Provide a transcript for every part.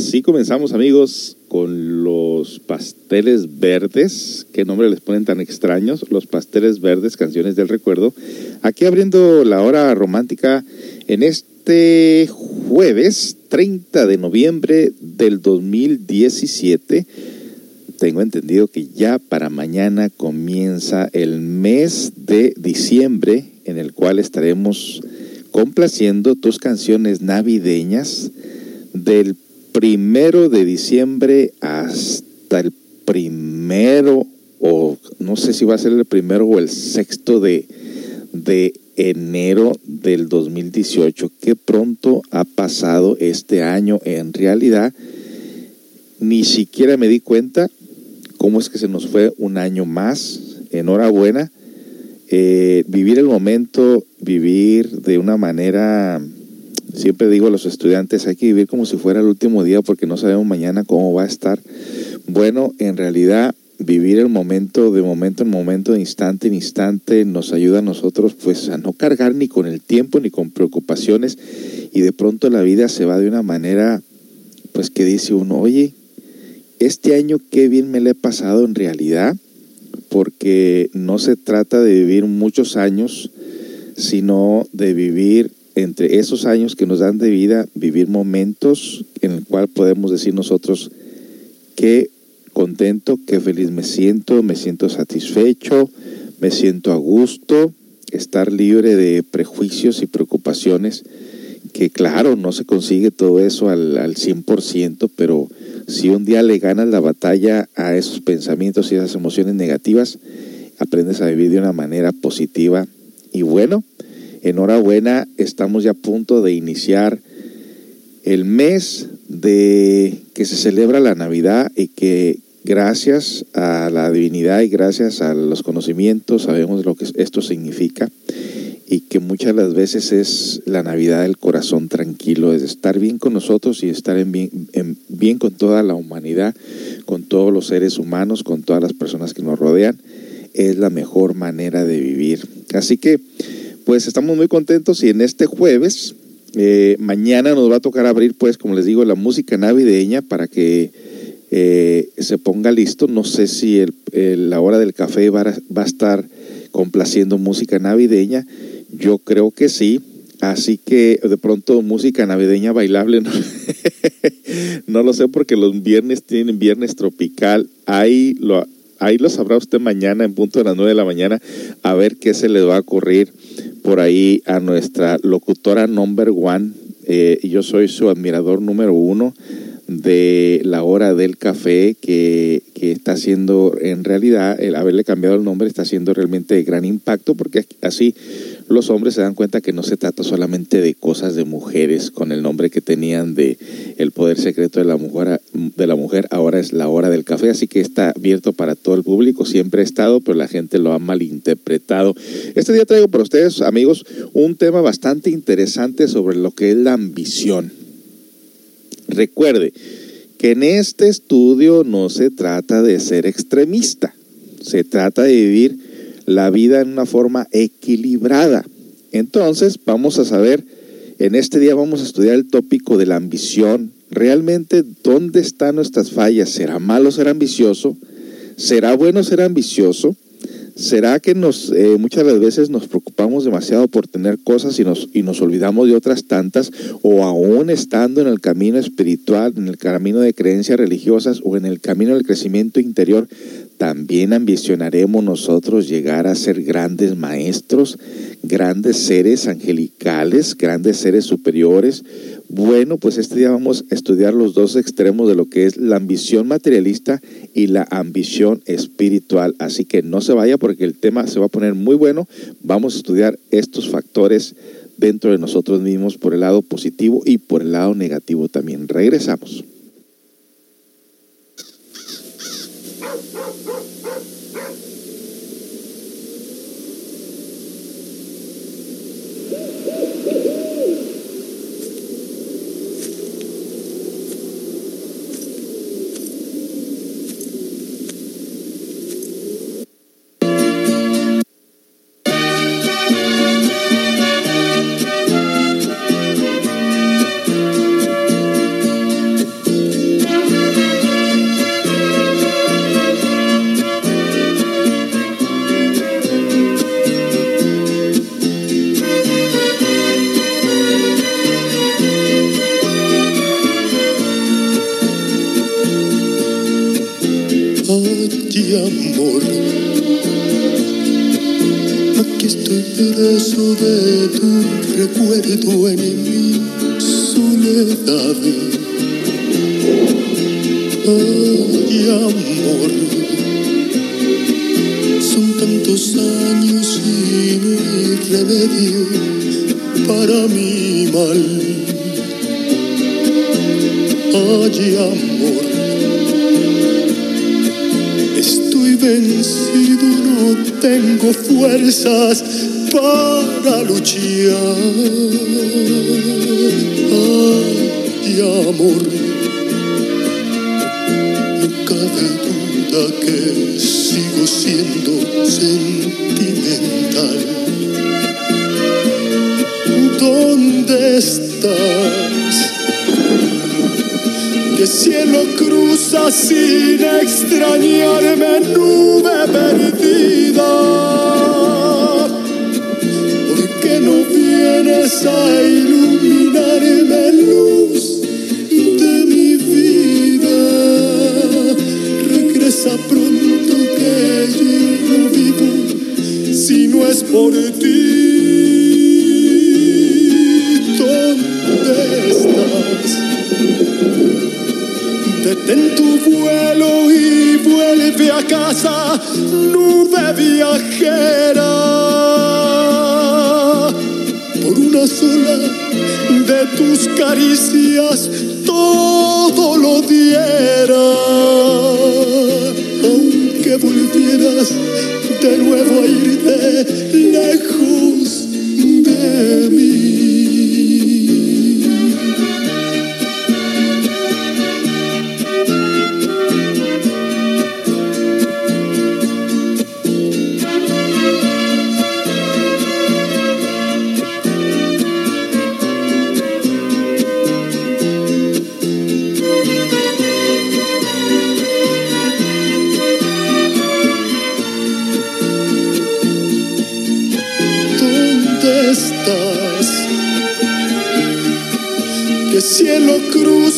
así comenzamos amigos con los pasteles verdes, qué nombre les ponen tan extraños, los pasteles verdes, canciones del recuerdo, aquí abriendo la hora romántica en este jueves 30 de noviembre del 2017. Tengo entendido que ya para mañana comienza el mes de diciembre en el cual estaremos complaciendo tus canciones navideñas del primero de diciembre hasta el primero, o no sé si va a ser el primero o el sexto de, de enero del 2018. Qué pronto ha pasado este año. En realidad, ni siquiera me di cuenta cómo es que se nos fue un año más. Enhorabuena. Eh, vivir el momento, vivir de una manera Siempre digo a los estudiantes, hay que vivir como si fuera el último día porque no sabemos mañana cómo va a estar. Bueno, en realidad vivir el momento de momento en momento, de instante en instante, nos ayuda a nosotros pues a no cargar ni con el tiempo ni con preocupaciones y de pronto la vida se va de una manera pues que dice uno, oye, este año qué bien me le he pasado en realidad, porque no se trata de vivir muchos años, sino de vivir entre esos años que nos dan de vida, vivir momentos en el cual podemos decir nosotros qué contento, qué feliz me siento, me siento satisfecho, me siento a gusto, estar libre de prejuicios y preocupaciones, que claro, no se consigue todo eso al, al 100%, pero si un día le ganas la batalla a esos pensamientos y esas emociones negativas, aprendes a vivir de una manera positiva. Y bueno, enhorabuena, estamos ya a punto de iniciar el mes de que se celebra la Navidad y que gracias a la divinidad y gracias a los conocimientos sabemos lo que esto significa y que muchas de las veces es la Navidad del corazón tranquilo, es estar bien con nosotros y estar en bien, en bien con toda la humanidad, con todos los seres humanos, con todas las personas que nos rodean, es la mejor manera de vivir. Así que, pues estamos muy contentos y en este jueves eh, mañana nos va a tocar abrir, pues, como les digo, la música navideña para que eh, se ponga listo. No sé si el, la hora del café va a, va a, estar complaciendo música navideña. Yo creo que sí. Así que de pronto música navideña bailable, no, lo sé porque los viernes tienen viernes tropical. Ahí lo, ahí lo sabrá usted mañana en punto de las 9 de la mañana a ver qué se le va a ocurrir por ahí a nuestra locutora number one. Eh, yo soy su admirador número uno de la hora del café que, que, está haciendo en realidad, el haberle cambiado el nombre está haciendo realmente gran impacto porque así los hombres se dan cuenta que no se trata solamente de cosas de mujeres con el nombre que tenían de el poder secreto de la mujer, de la mujer ahora es la hora del café, así que está abierto para todo el público, siempre ha estado, pero la gente lo ha malinterpretado. Este día traigo para ustedes, amigos, un tema bastante interesante sobre lo que es la ambición. Recuerde que en este estudio no se trata de ser extremista, se trata de vivir la vida en una forma equilibrada. Entonces vamos a saber, en este día vamos a estudiar el tópico de la ambición. Realmente, ¿dónde están nuestras fallas? ¿Será malo ser ambicioso? ¿Será bueno ser ambicioso? ¿Será que nos, eh, muchas veces nos preocupamos demasiado por tener cosas y nos, y nos olvidamos de otras tantas? ¿O aún estando en el camino espiritual, en el camino de creencias religiosas o en el camino del crecimiento interior, también ambicionaremos nosotros llegar a ser grandes maestros, grandes seres angelicales, grandes seres superiores? Bueno, pues este día vamos a estudiar los dos extremos de lo que es la ambición materialista y la ambición espiritual. Así que no se vaya porque el tema se va a poner muy bueno. Vamos a estudiar estos factores dentro de nosotros mismos por el lado positivo y por el lado negativo también. Regresamos.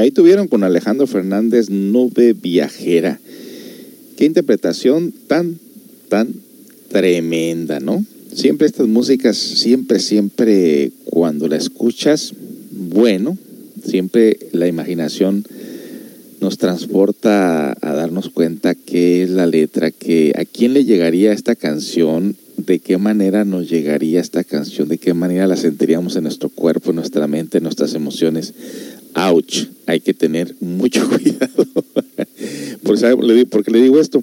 ahí tuvieron con Alejandro Fernández Nube Viajera. Qué interpretación tan, tan tremenda, ¿no? Siempre estas músicas, siempre, siempre cuando la escuchas, bueno, siempre la imaginación nos transporta a darnos cuenta qué es la letra, que a quién le llegaría esta canción, de qué manera nos llegaría esta canción, de qué manera la sentiríamos en nuestro cuerpo, en nuestra mente, en nuestras emociones. Ouch, hay que tener mucho cuidado. ¿Por, sabe, ¿Por qué le digo esto?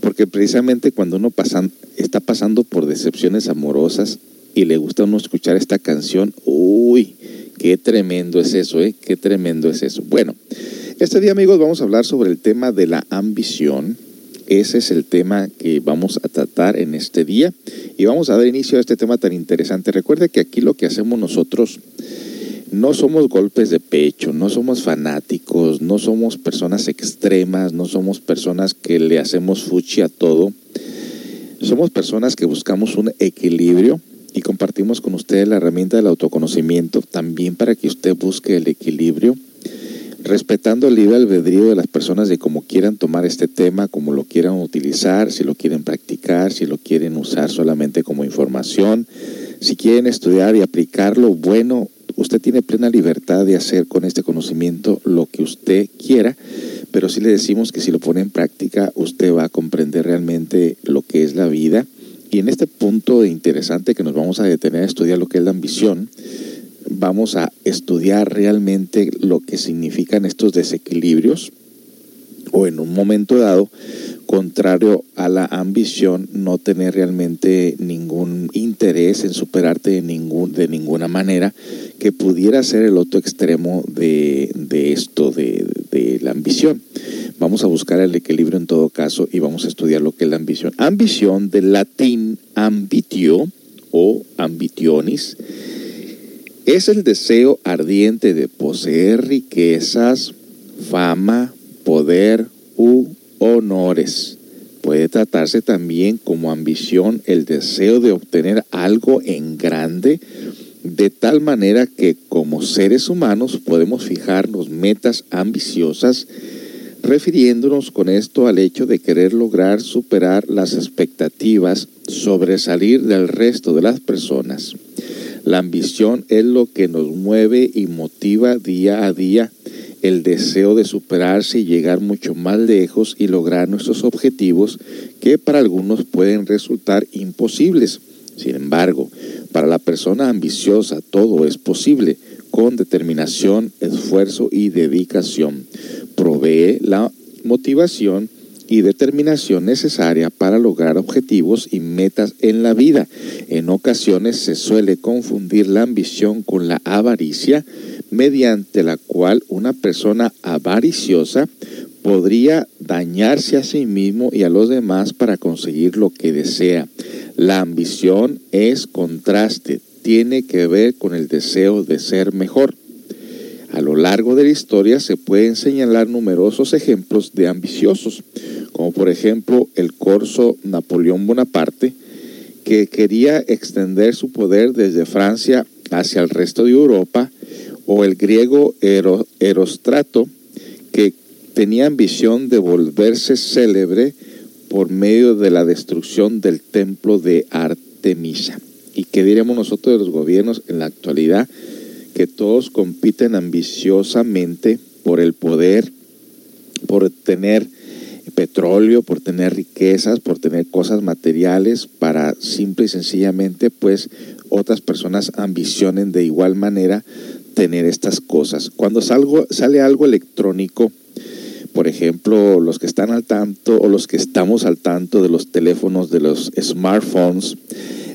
Porque precisamente cuando uno pasan, está pasando por decepciones amorosas y le gusta a uno escuchar esta canción, uy, qué tremendo es eso, ¿eh? Qué tremendo es eso. Bueno, este día amigos vamos a hablar sobre el tema de la ambición. Ese es el tema que vamos a tratar en este día y vamos a dar inicio a este tema tan interesante. Recuerde que aquí lo que hacemos nosotros no somos golpes de pecho, no somos fanáticos, no somos personas extremas, no somos personas que le hacemos fuchi a todo. Somos personas que buscamos un equilibrio y compartimos con usted la herramienta del autoconocimiento también para que usted busque el equilibrio, respetando el libre albedrío de las personas de cómo quieran tomar este tema, cómo lo quieran utilizar, si lo quieren practicar, si lo quieren usar solamente como información, si quieren estudiar y aplicarlo, bueno, usted tiene plena libertad de hacer con este conocimiento lo que usted quiera, pero sí le decimos que si lo pone en práctica, usted va a comprender realmente lo que es la vida. Y en este punto interesante que nos vamos a detener a estudiar lo que es la ambición, vamos a estudiar realmente lo que significan estos desequilibrios o en un momento dado, contrario a la ambición, no tener realmente ningún interés en superarte de, ningún, de ninguna manera, que pudiera ser el otro extremo de, de esto, de, de, la ambición. Vamos a buscar el equilibrio en todo caso y vamos a estudiar lo que es la ambición. Ambición del latín ambitio o ambitionis es el deseo ardiente de poseer riquezas, fama, poder u honores. Puede tratarse también como ambición el deseo de obtener algo en grande, de tal manera que como seres humanos podemos fijarnos metas ambiciosas, refiriéndonos con esto al hecho de querer lograr superar las expectativas, sobresalir del resto de las personas. La ambición es lo que nos mueve y motiva día a día el deseo de superarse y llegar mucho más lejos y lograr nuestros objetivos que para algunos pueden resultar imposibles. Sin embargo, para la persona ambiciosa todo es posible con determinación, esfuerzo y dedicación. Provee la motivación y determinación necesaria para lograr objetivos y metas en la vida. En ocasiones se suele confundir la ambición con la avaricia, mediante la cual una persona avariciosa podría dañarse a sí mismo y a los demás para conseguir lo que desea. La ambición es contraste, tiene que ver con el deseo de ser mejor. A lo largo de la historia se pueden señalar numerosos ejemplos de ambiciosos, como por ejemplo el corso Napoleón Bonaparte, que quería extender su poder desde Francia hacia el resto de Europa, o el griego Erostrato, que tenía ambición de volverse célebre por medio de la destrucción del templo de Artemisa. ¿Y qué diremos nosotros de los gobiernos en la actualidad? Que todos compiten ambiciosamente por el poder, por tener petróleo, por tener riquezas, por tener cosas materiales, para simple y sencillamente, pues, otras personas ambicionen de igual manera tener estas cosas. Cuando salgo, sale algo electrónico, por ejemplo, los que están al tanto o los que estamos al tanto de los teléfonos, de los smartphones,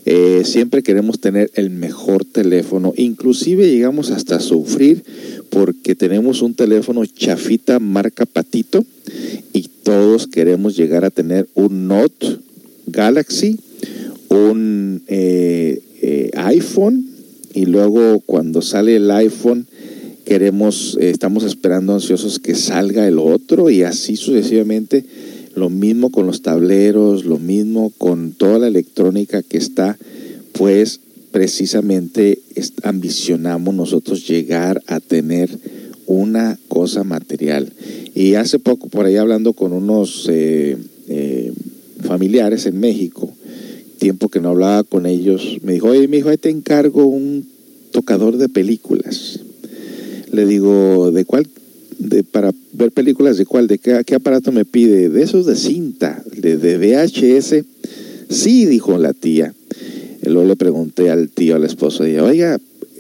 eh, siempre queremos tener el mejor teléfono. Inclusive llegamos hasta sufrir porque tenemos un teléfono chafita marca Patito y todos queremos llegar a tener un Note Galaxy, un eh, eh, iPhone y luego cuando sale el iPhone queremos, eh, estamos esperando ansiosos que salga el otro y así sucesivamente. Lo mismo con los tableros, lo mismo con toda la electrónica que está, pues precisamente ambicionamos nosotros llegar a tener una cosa material. Y hace poco por ahí hablando con unos eh, eh, familiares en México, tiempo que no hablaba con ellos, me dijo, oye, mi hijo, ahí te encargo un tocador de películas. Le digo, ¿de cuál? De, para ver películas, ¿de cuál? ¿De qué, qué aparato me pide? De esos de cinta, de, de VHS. Sí, dijo la tía. Luego le pregunté al tío, al esposo, y oiga,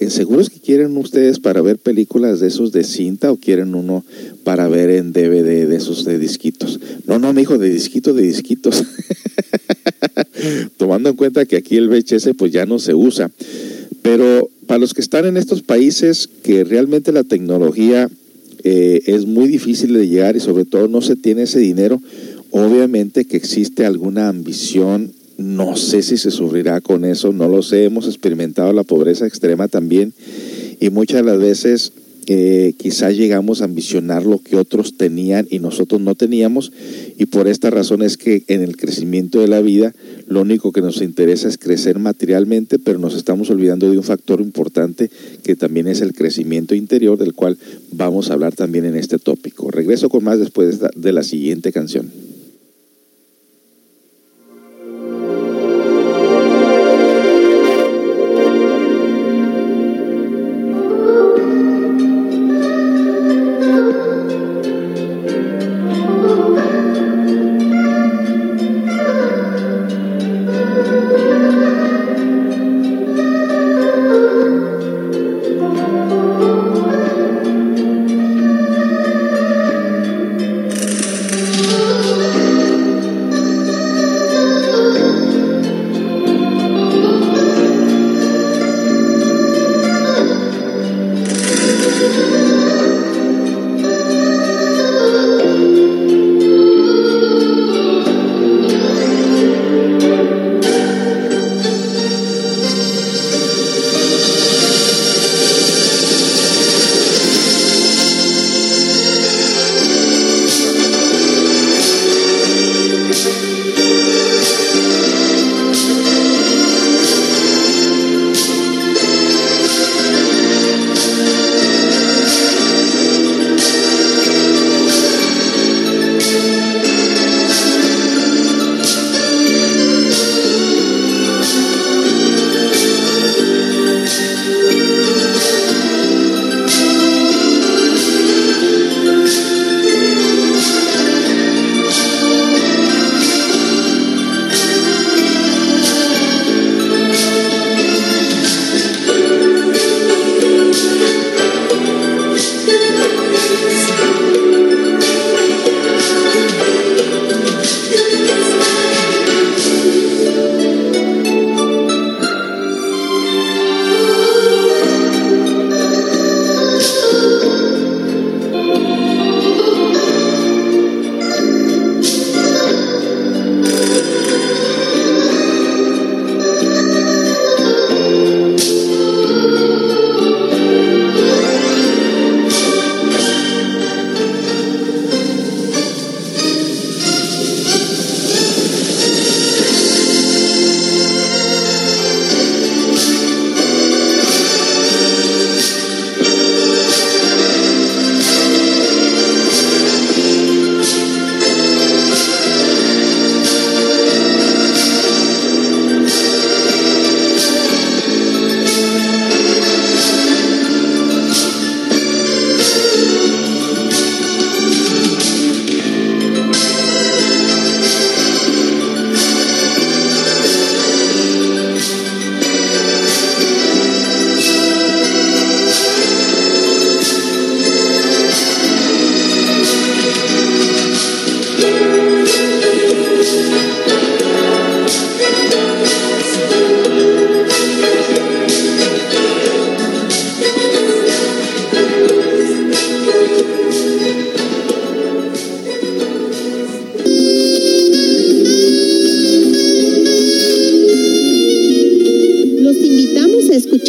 ¿seguros que quieren ustedes para ver películas de esos de cinta o quieren uno para ver en DVD de esos de disquitos? No, no, me dijo, de disquitos, de disquitos. tomando en cuenta que aquí el VHS pues ya no se usa. Pero para los que están en estos países que realmente la tecnología eh, es muy difícil de llegar y sobre todo no se tiene ese dinero, obviamente que existe alguna ambición, no sé si se sufrirá con eso, no lo sé, hemos experimentado la pobreza extrema también y muchas de las veces eh, quizás llegamos a ambicionar lo que otros tenían y nosotros no teníamos y por esta razón es que en el crecimiento de la vida lo único que nos interesa es crecer materialmente, pero nos estamos olvidando de un factor importante que también es el crecimiento interior del cual vamos a hablar también en este tópico. Regreso con más después de la siguiente canción.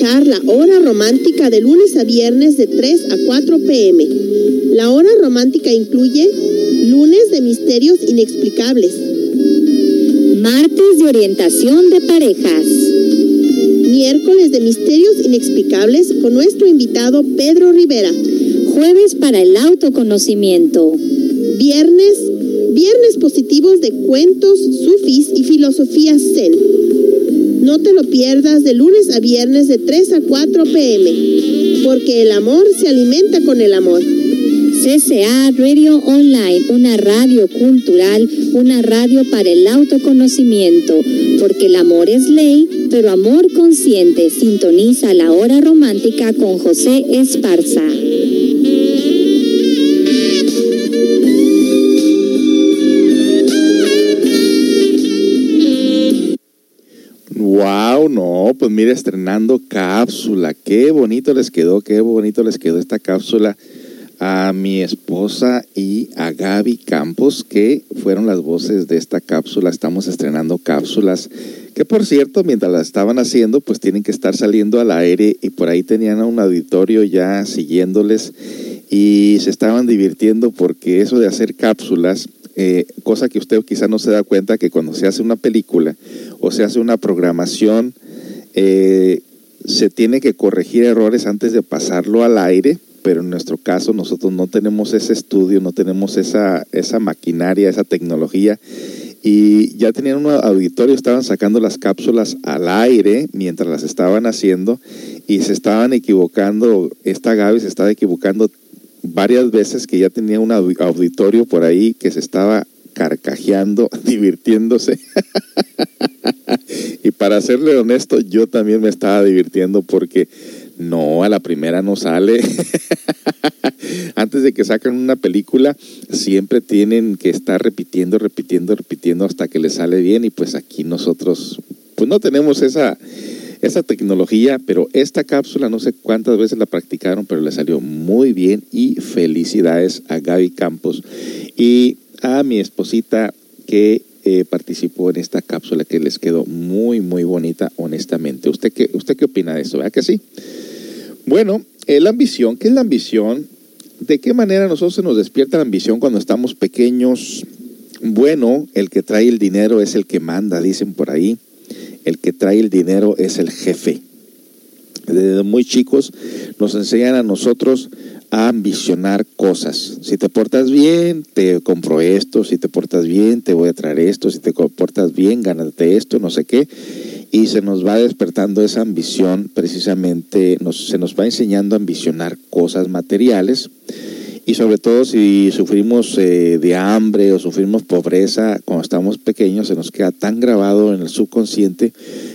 La hora romántica de lunes a viernes de 3 a 4 pm. La hora romántica incluye lunes de misterios inexplicables, martes de orientación de parejas, miércoles de misterios inexplicables con nuestro invitado Pedro Rivera, jueves para el autoconocimiento, viernes, viernes positivos de cuentos, sufis y filosofía zen. No te lo pierdas de lunes a viernes de 3 a 4 pm, porque el amor se alimenta con el amor. CCA Radio Online, una radio cultural, una radio para el autoconocimiento, porque el amor es ley, pero amor consciente. Sintoniza la hora romántica con José Esparza. No, pues mire, estrenando cápsula. Qué bonito les quedó, qué bonito les quedó esta cápsula a mi esposa y a Gaby Campos, que fueron las voces de esta cápsula. Estamos estrenando cápsulas que, por cierto, mientras las estaban haciendo, pues tienen que estar saliendo al aire y por ahí tenían a un auditorio ya siguiéndoles y se estaban divirtiendo porque eso de hacer cápsulas, eh, cosa que usted quizá no se da cuenta que cuando se hace una película o se hace una programación, eh, se tiene que corregir errores antes de pasarlo al aire pero en nuestro caso nosotros no tenemos ese estudio, no tenemos esa, esa maquinaria, esa tecnología. Y ya tenían un auditorio, estaban sacando las cápsulas al aire mientras las estaban haciendo y se estaban equivocando, esta Gaby se estaba equivocando varias veces que ya tenía un auditorio por ahí que se estaba carcajeando, divirtiéndose. y para serle honesto, yo también me estaba divirtiendo porque no, a la primera no sale. Antes de que sacan una película, siempre tienen que estar repitiendo, repitiendo, repitiendo hasta que les sale bien. Y pues aquí nosotros, pues no tenemos esa, esa tecnología, pero esta cápsula no sé cuántas veces la practicaron, pero le salió muy bien. Y felicidades a Gaby Campos y a mi esposita que eh, participó en esta cápsula que les quedó muy, muy bonita, honestamente. ¿Usted qué, usted qué opina de eso? ¿Verdad que sí? Bueno, eh, la ambición, ¿qué es la ambición? ¿De qué manera nosotros se nos despierta la ambición cuando estamos pequeños? Bueno, el que trae el dinero es el que manda, dicen por ahí. El que trae el dinero es el jefe. Desde muy chicos nos enseñan a nosotros a ambicionar cosas. Si te portas bien, te compro esto. Si te portas bien, te voy a traer esto. Si te portas bien, gánate esto, no sé qué y se nos va despertando esa ambición, precisamente se nos va enseñando a ambicionar cosas materiales y sobre todo si sufrimos eh, de hambre o sufrimos pobreza cuando estamos pequeños, se nos queda tan grabado en el subconsciente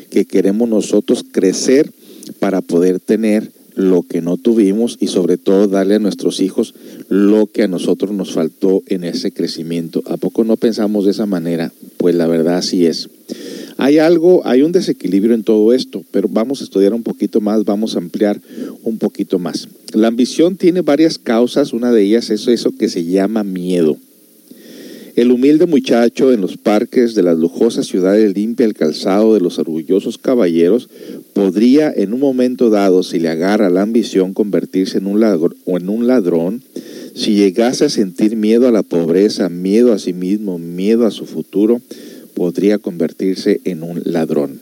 que queremos nosotros crecer para poder tener lo que no tuvimos y sobre todo darle a nuestros hijos lo que a nosotros nos faltó en ese crecimiento. ¿A poco no pensamos de esa manera? Pues la verdad así es. Hay algo, hay un desequilibrio en todo esto, pero vamos a estudiar un poquito más, vamos a ampliar un poquito más. La ambición tiene varias causas, una de ellas es eso que se llama miedo. El humilde muchacho en los parques de las lujosas ciudades limpia el calzado de los orgullosos caballeros podría en un momento dado, si le agarra la ambición, convertirse en un, ladrón, o en un ladrón, si llegase a sentir miedo a la pobreza, miedo a sí mismo, miedo a su futuro, podría convertirse en un ladrón.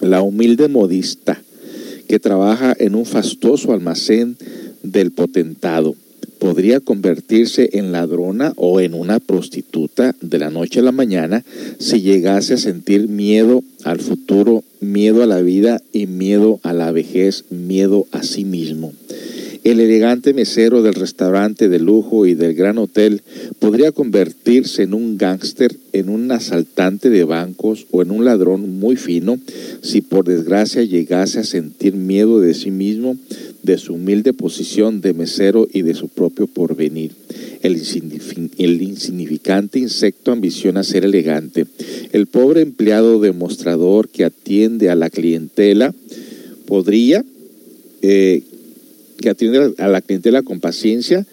La humilde modista que trabaja en un fastuoso almacén del potentado podría convertirse en ladrona o en una prostituta de la noche a la mañana si llegase a sentir miedo al futuro, miedo a la vida y miedo a la vejez, miedo a sí mismo. El elegante mesero del restaurante de lujo y del gran hotel podría convertirse en un gángster, en un asaltante de bancos o en un ladrón muy fino si por desgracia llegase a sentir miedo de sí mismo, de su humilde posición de mesero y de su propio porvenir. El, insignificante insecto ambiciona ser elegante. El pobre empleado demostrador que atiende a la clientela podría eh, que atiende a la clientela con paciencia,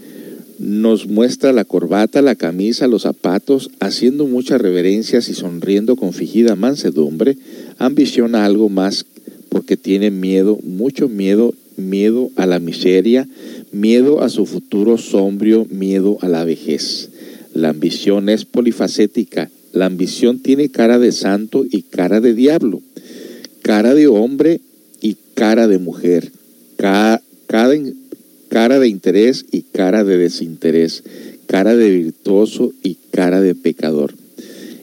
nos muestra la corbata, la camisa, los zapatos, haciendo muchas reverencias y sonriendo con fingida mansedumbre, ambiciona algo más porque tiene miedo, mucho miedo, miedo a la miseria, miedo a su futuro sombrío, miedo a la vejez. La ambición es polifacética. La ambición tiene cara de santo y cara de diablo, cara de hombre y cara de mujer, cara, cara de interés y cara de desinterés, cara de virtuoso y cara de pecador.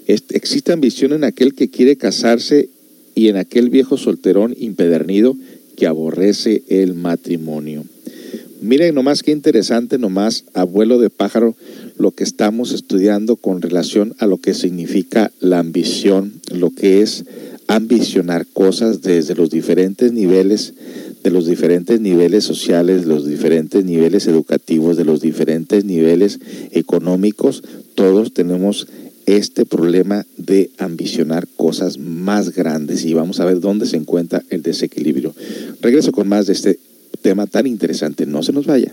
Existe ambición en aquel que quiere casarse y en aquel viejo solterón impedernido que aborrece el matrimonio. Miren nomás qué interesante, nomás abuelo de pájaro, lo que estamos estudiando con relación a lo que significa la ambición, lo que es ambicionar cosas desde los diferentes niveles, de los diferentes niveles sociales, los diferentes niveles educativos, de los diferentes niveles económicos, todos tenemos este problema de ambicionar cosas más grandes y vamos a ver dónde se encuentra el desequilibrio. Regreso con más de este tema tan interesante, no se nos vaya.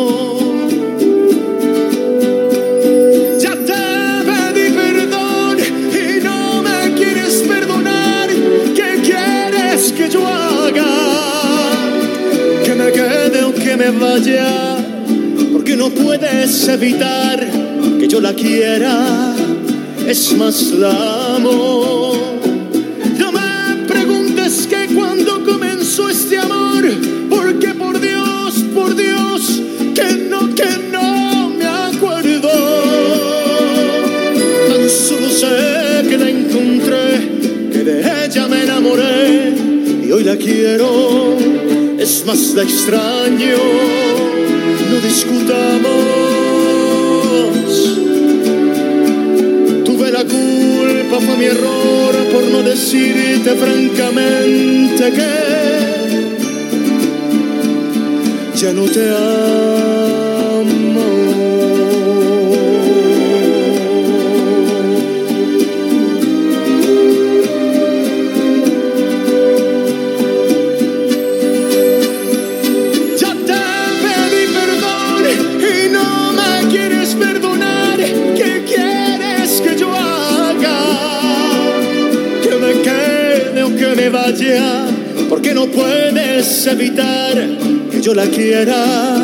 Vaya, porque no puedes evitar que yo la quiera, es más la amo. No me preguntes que cuando comenzó este amor, porque por Dios, por Dios, que no, que no me acuerdo. Tan solo sé que la encontré, que de ella me enamoré y hoy la quiero es más la extraño, no discutamos. Tuve la culpa, fue mi error por no decirte francamente que ya no te amo. Evitar que yo la quiera,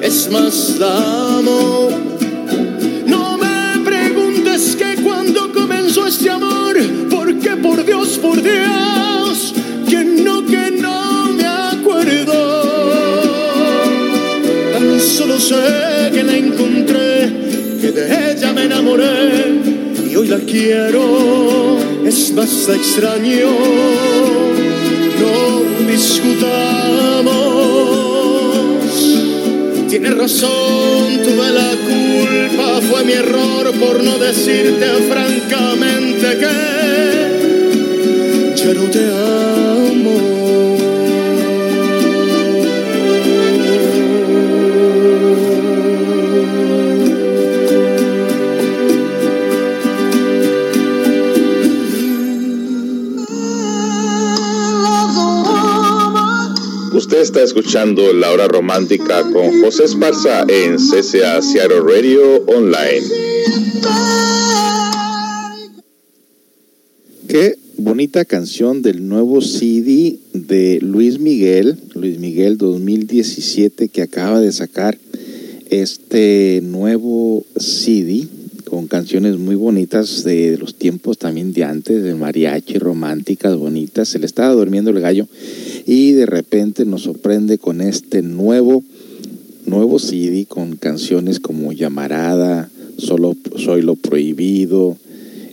es más la amo. No me preguntes que cuando comenzó este amor, porque por Dios, por Dios, que no, que no me acuerdo. Tan solo sé que la encontré, que de ella me enamoré y hoy la quiero, es más extraño Tienes razón, tuve la culpa, fue mi error por no decirte francamente que ya no te amo. Está escuchando La Hora Romántica con José Esparza en CCA Seattle Radio Online. Qué bonita canción del nuevo CD de Luis Miguel, Luis Miguel 2017, que acaba de sacar este nuevo CD con canciones muy bonitas de los tiempos también de antes, de mariachi, románticas, bonitas. Se le estaba durmiendo el gallo y de repente nos sorprende con este nuevo, nuevo CD con canciones como Llamarada, Solo Soy lo Prohibido,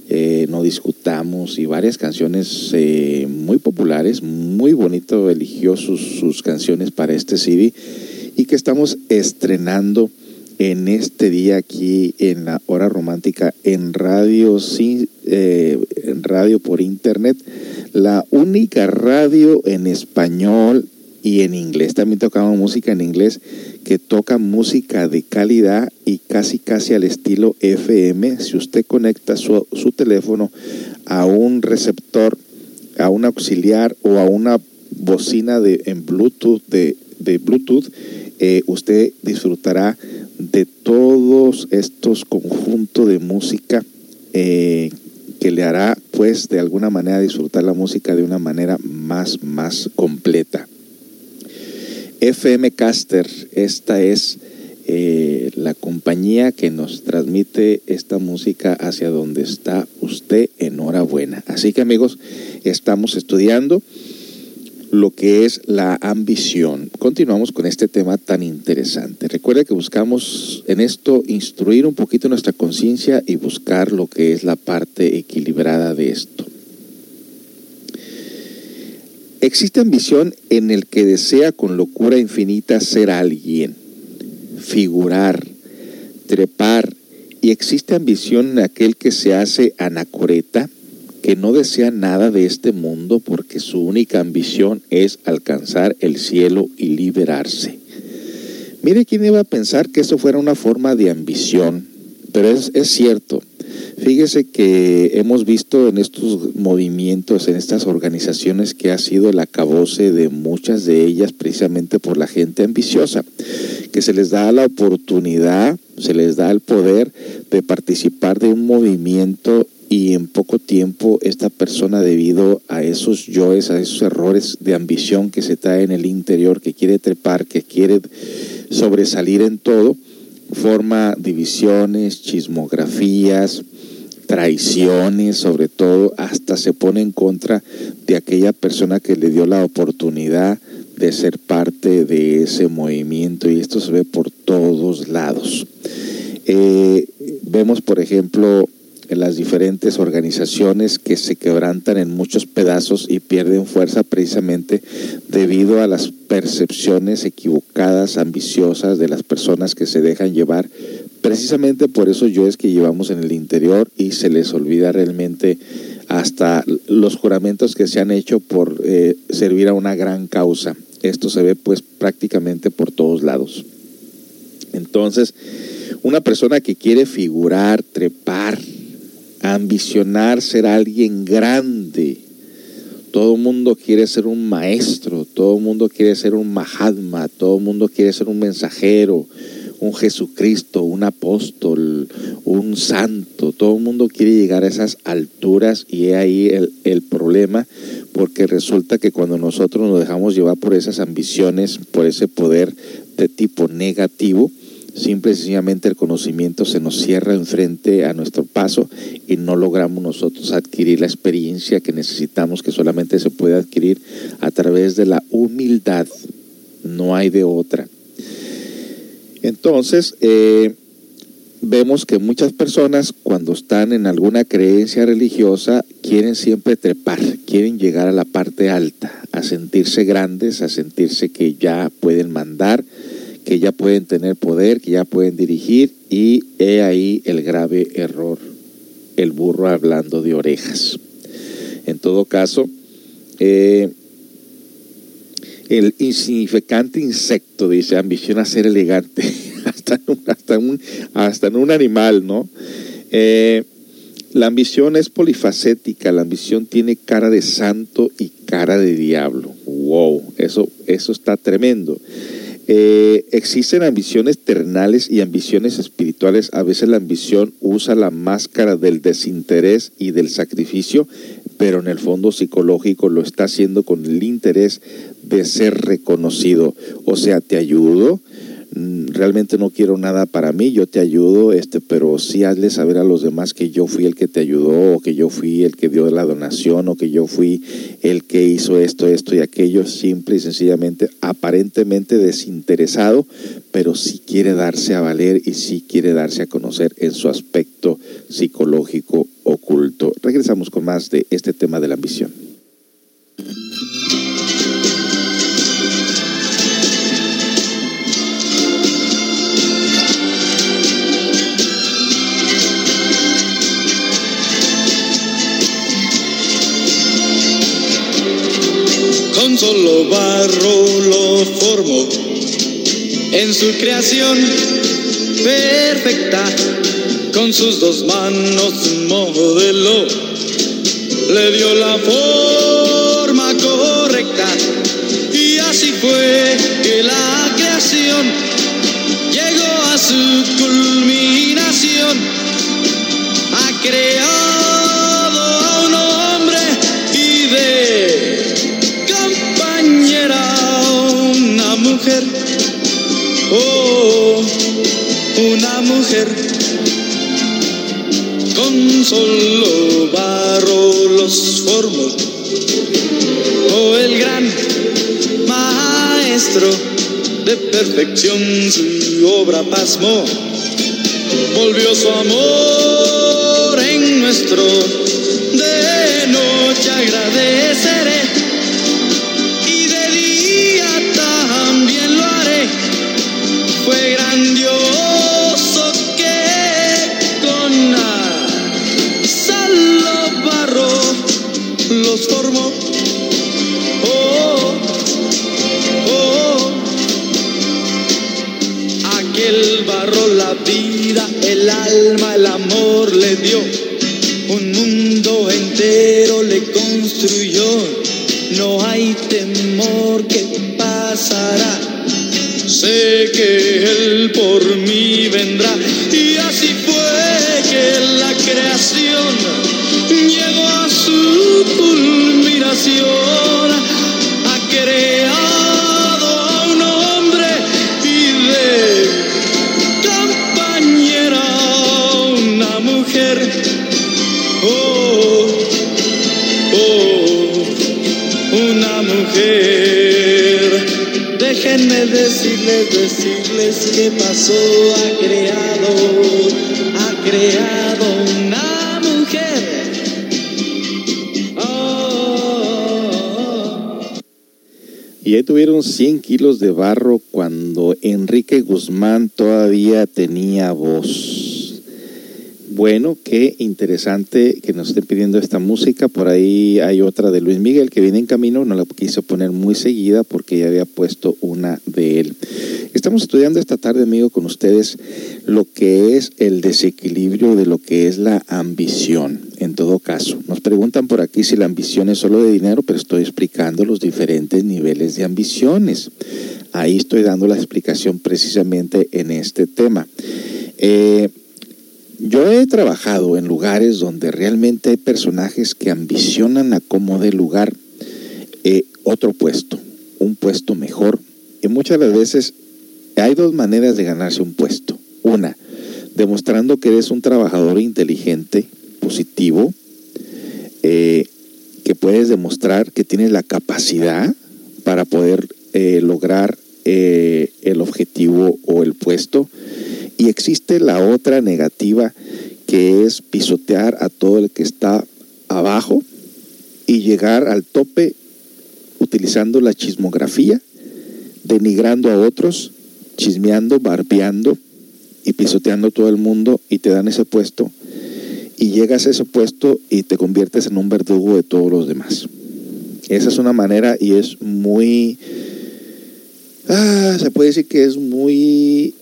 eh, No Discutamos y varias canciones eh, muy populares. Muy bonito eligió sus, sus canciones para este CD y que estamos estrenando en este día aquí en la hora romántica en radio, eh, en radio por internet, la única radio en español y en inglés. También tocamos música en inglés que toca música de calidad y casi casi al estilo FM. Si usted conecta su, su teléfono a un receptor, a un auxiliar o a una bocina de, en Bluetooth de, de Bluetooth, eh, usted disfrutará de todos estos conjuntos de música eh, que le hará pues de alguna manera disfrutar la música de una manera más más completa. FM Caster, esta es eh, la compañía que nos transmite esta música hacia donde está usted. Enhorabuena. Así que amigos, estamos estudiando lo que es la ambición. Continuamos con este tema tan interesante. Recuerde que buscamos en esto instruir un poquito nuestra conciencia y buscar lo que es la parte equilibrada de esto. Existe ambición en el que desea con locura infinita ser alguien, figurar, trepar, y existe ambición en aquel que se hace anacoreta, que no desea nada de este mundo porque su única ambición es alcanzar el cielo y liberarse. Mire quién iba a pensar que eso fuera una forma de ambición, pero es, cierto. Fíjese que hemos visto en estos movimientos, en estas organizaciones, que ha sido el acabose de muchas de ellas precisamente por la gente ambiciosa, que se les da la oportunidad, se les da el poder de participar de un movimiento y en poco tiempo esta persona debido a esos yoes, a esos errores de ambición que se trae en el interior, que quiere trepar, que quiere sobresalir en todo, forma divisiones, chismografías, traiciones, sobre todo, hasta se pone en contra de aquella persona que le dio la oportunidad de ser parte de ese movimiento y esto se ve por todos lados. Eh, vemos, por ejemplo, las diferentes organizaciones que se quebrantan en muchos pedazos y pierden fuerza precisamente debido a las percepciones equivocadas, ambiciosas de las personas que se dejan llevar. Precisamente por eso yo es que llevamos en el interior y se les olvida realmente hasta los juramentos que se han hecho por eh, servir a una gran causa. Esto se ve pues prácticamente por todos lados. Entonces, una persona que quiere figurar, trepar, ambicionar ser alguien grande. Todo el mundo quiere ser un maestro, todo el mundo quiere ser un Mahatma, todo el mundo quiere ser un mensajero, un Jesucristo, un apóstol, un santo. Todo el mundo quiere llegar a esas alturas y es ahí el, el problema, porque resulta que cuando nosotros nos dejamos llevar por esas ambiciones, por ese poder de tipo negativo, simple y sencillamente el conocimiento se nos cierra enfrente a nuestro paso y no logramos nosotros adquirir la experiencia que necesitamos, que solamente se puede adquirir a través de la humildad, no hay de otra. Entonces, eh, vemos que muchas personas cuando están en alguna creencia religiosa quieren siempre trepar, quieren llegar a la parte alta, a sentirse grandes, a sentirse que ya pueden mandar, que ya pueden tener poder, que ya pueden dirigir y he ahí el grave error, el burro hablando de orejas. En todo caso, eh, el insignificante insecto dice, ambiciona ser elegante, hasta en un, hasta un, hasta en un animal, ¿no? Eh, la ambición es polifacética, la ambición tiene cara de santo y cara de diablo. Wow, eso, eso está tremendo. Eh, existen ambiciones ternales y ambiciones espirituales. A veces la ambición usa la máscara del desinterés y del sacrificio, pero en el fondo psicológico lo está haciendo con el interés de ser reconocido. O sea, te ayudo, realmente no quiero nada para mí, yo te ayudo, este, pero sí hazle saber a los demás que yo fui el que te ayudó, o que yo fui el que dio la donación, o que yo fui el que hizo esto, esto y aquello, simple y sencillamente, aparentemente desinteresado, pero sí quiere darse a valer y sí quiere darse a conocer en su aspecto psicológico oculto. Regresamos con más de este tema de la ambición. Solo barro lo formó en su creación perfecta. Con sus dos manos modeló, le dio la forma correcta. Y así fue que la creación llegó a su culminación. Ha creado mujer. Oh, una mujer. Con solo barro los formó. Oh, el gran maestro de perfección su obra pasmó. Volvió su amor en nuestro de noche agradeceré 100 kilos de barro cuando Enrique Guzmán todavía tenía voz. Bueno, qué interesante que nos estén pidiendo esta música. Por ahí hay otra de Luis Miguel que viene en camino. No la quise poner muy seguida porque ya había puesto una de él. Estamos estudiando esta tarde, amigo, con ustedes lo que es el desequilibrio de lo que es la ambición. En todo caso, nos preguntan por aquí si la ambición es solo de dinero, pero estoy explicando los diferentes niveles de ambiciones. Ahí estoy dando la explicación precisamente en este tema. Eh, yo he trabajado en lugares donde realmente hay personajes que ambicionan a como de lugar eh, otro puesto, un puesto mejor. Y muchas de las veces hay dos maneras de ganarse un puesto. Una, demostrando que eres un trabajador inteligente, positivo, eh, que puedes demostrar que tienes la capacidad para poder eh, lograr eh, el objetivo o el puesto. Y existe la otra negativa que es pisotear a todo el que está abajo y llegar al tope utilizando la chismografía, denigrando a otros, chismeando, barbeando y pisoteando a todo el mundo y te dan ese puesto y llegas a ese puesto y te conviertes en un verdugo de todos los demás. Esa es una manera y es muy... Ah, se puede decir que es muy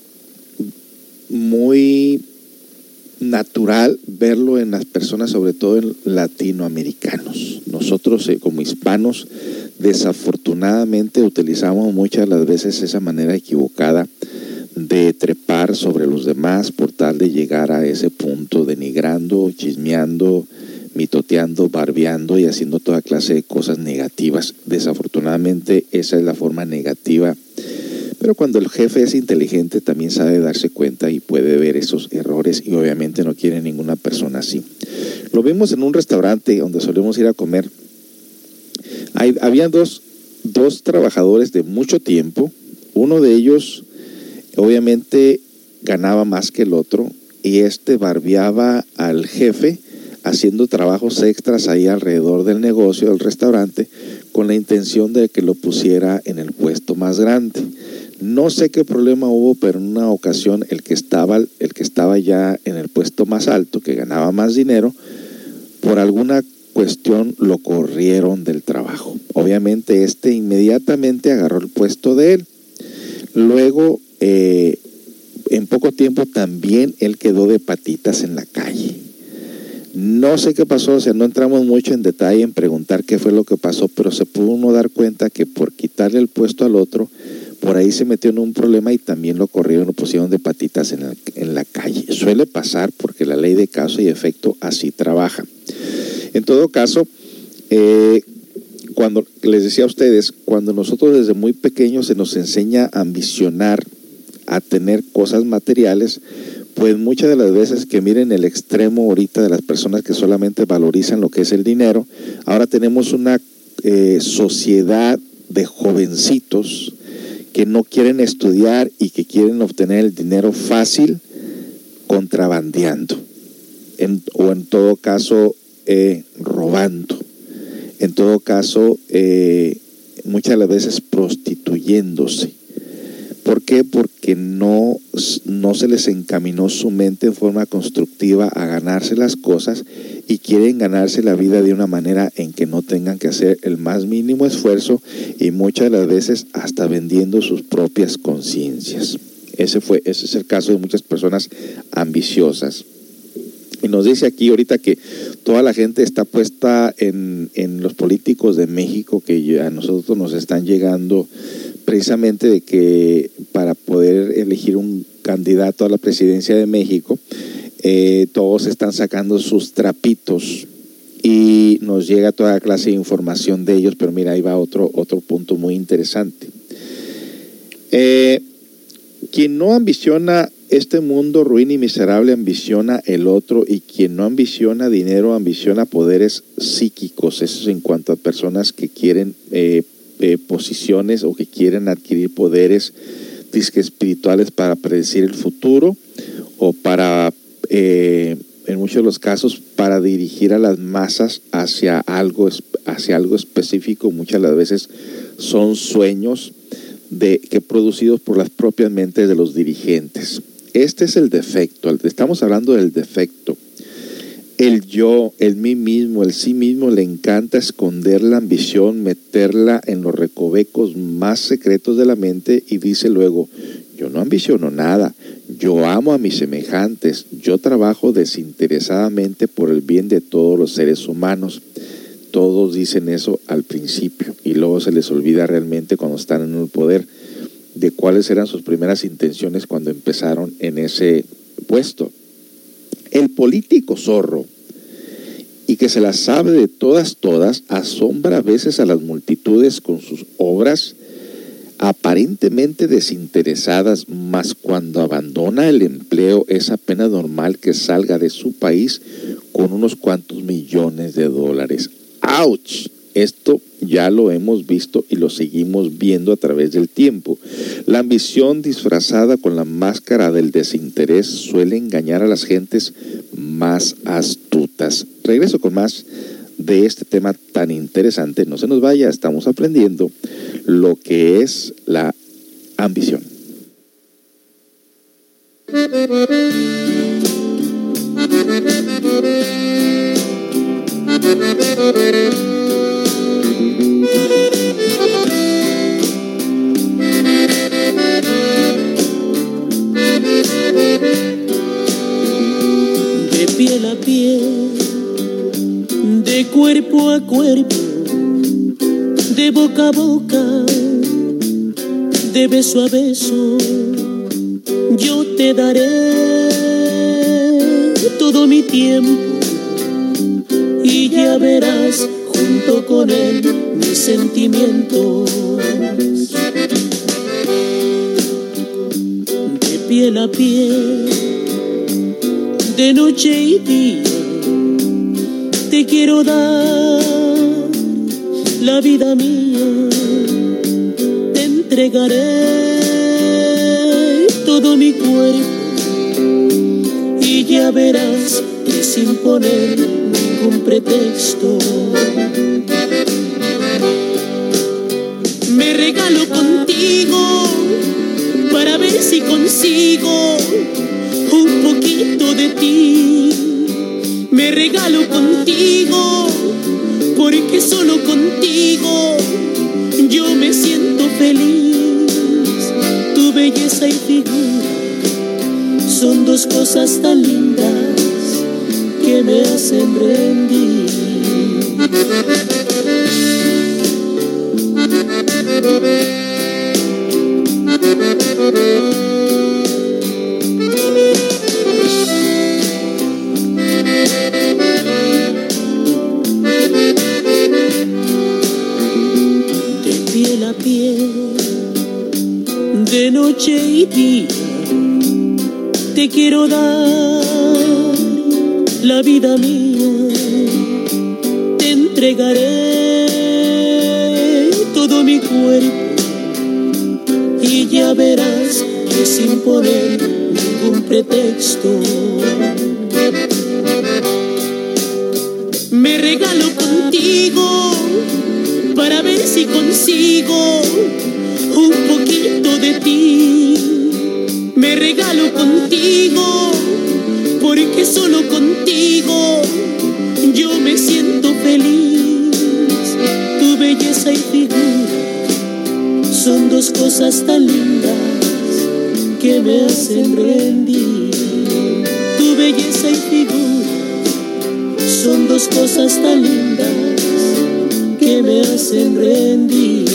muy natural verlo en las personas, sobre todo en latinoamericanos. Nosotros eh, como hispanos desafortunadamente utilizamos muchas las veces esa manera equivocada de trepar sobre los demás por tal de llegar a ese punto denigrando, chismeando, mitoteando, barbeando y haciendo toda clase de cosas negativas. Desafortunadamente esa es la forma negativa Pero cuando el jefe es inteligente también sabe darse cuenta y puede ver esos errores y obviamente no quiere ninguna persona así. Lo vimos en un restaurante donde solemos ir a comer. Había dos, dos trabajadores de mucho tiempo. Uno de ellos obviamente ganaba más que el otro y este barbeaba al jefe haciendo trabajos extras ahí alrededor del negocio, del restaurante, con la intención de que lo pusiera en el puesto más grande. No sé qué problema hubo, pero en una ocasión el que estaba, el que estaba ya en el puesto más alto, que ganaba más dinero, por alguna cuestión lo corrieron del trabajo. Obviamente este inmediatamente agarró el puesto de él. Luego, eh, en poco tiempo también él quedó de patitas en la calle. No sé qué pasó, o sea, no entramos mucho en detalle en preguntar qué fue lo que pasó, pero se pudo uno dar cuenta que por quitarle el puesto al otro, por ahí se metió en un problema y también lo corrieron, lo pusieron de patitas en la, en la calle. Suele pasar porque la ley de caso y efecto así trabaja. En todo caso, eh, cuando les decía a ustedes, cuando nosotros desde muy pequeños se nos enseña a ambicionar, a tener cosas materiales, pues muchas de las veces que miren el extremo ahorita de las personas que solamente valorizan lo que es el dinero, ahora tenemos una eh, sociedad de jovencitos que no quieren estudiar y que quieren obtener el dinero fácil contrabandeando, o en todo caso eh, robando, en todo caso eh, muchas de las veces prostituyéndose ¿Por qué? Porque no, no se les encaminó su mente en forma constructiva a ganarse las cosas y quieren ganarse la vida de una manera en que no tengan que hacer el más mínimo esfuerzo y muchas de las veces hasta vendiendo sus propias conciencias. Ese, fue, ese es el caso de muchas personas ambiciosas. Y nos dice aquí ahorita que toda la gente está puesta en, en los políticos de México que a nosotros nos están llegando precisamente de que para poder elegir un candidato a la presidencia de México, eh, todos están sacando sus trapitos y nos llega toda clase de información de ellos, pero mira, ahí va otro, otro punto muy interesante. Eh, quien no ambiciona este mundo ruin y miserable, ambiciona el otro, y quien no ambiciona dinero, ambiciona poderes psíquicos. Eso es en cuanto a personas que quieren eh, eh, posiciones o que quieren adquirir poderes disque espirituales para predecir el futuro o para, eh, en muchos de los casos, para dirigir a las masas hacia algo, hacia algo específico. Muchas de las veces son sueños de, que producidos por las propias mentes de los dirigentes. Este es el defecto, estamos hablando del defecto el yo, el mí mismo, el sí mismo le encanta esconder la ambición, meterla en los recovecos más secretos de la mente y dice luego, yo no ambiciono nada, yo amo a mis semejantes, yo trabajo desinteresadamente por el bien de todos los seres humanos. Todos dicen eso al principio y luego se les olvida realmente cuando están en el poder de cuáles eran sus primeras intenciones cuando empezaron en ese puesto. El político zorro, y que se las sabe de todas, todas, asombra a veces a las multitudes con sus obras aparentemente desinteresadas, mas cuando abandona el empleo es apenas normal que salga de su país con unos cuantos millones de dólares. ¡Auch! Esto ya lo hemos visto y lo seguimos viendo a través del tiempo. La ambición disfrazada con la máscara del desinterés suele engañar a las gentes más astutas. Regreso con más de este tema tan interesante. No se nos vaya, estamos aprendiendo lo que es la ambición. De piel a piel, de cuerpo a cuerpo, de boca a boca, de beso a beso, yo te daré todo mi tiempo y ya verás junto con él mis sentimientos. Piel a piel, de noche y día, te quiero dar la vida mía, te entregaré todo mi cuerpo y ya verás que sin poner ningún pretexto me regalo contigo para ver si consigo un poquito de ti. Me regalo contigo porque solo contigo yo me siento feliz. Tu belleza y figura son dos cosas tan lindas que me hacen rendir. De piel a piel, de noche y día, te quiero dar la vida mía, te entregaré todo mi cuerpo verás que sin poner ningún pretexto me regalo contigo para ver si consigo un poquito de ti. Me regalo contigo porque solo contigo yo me siento feliz. Dos cosas tan lindas que me hacen rendir. Tu belleza y figura son dos cosas tan lindas que me hacen rendir.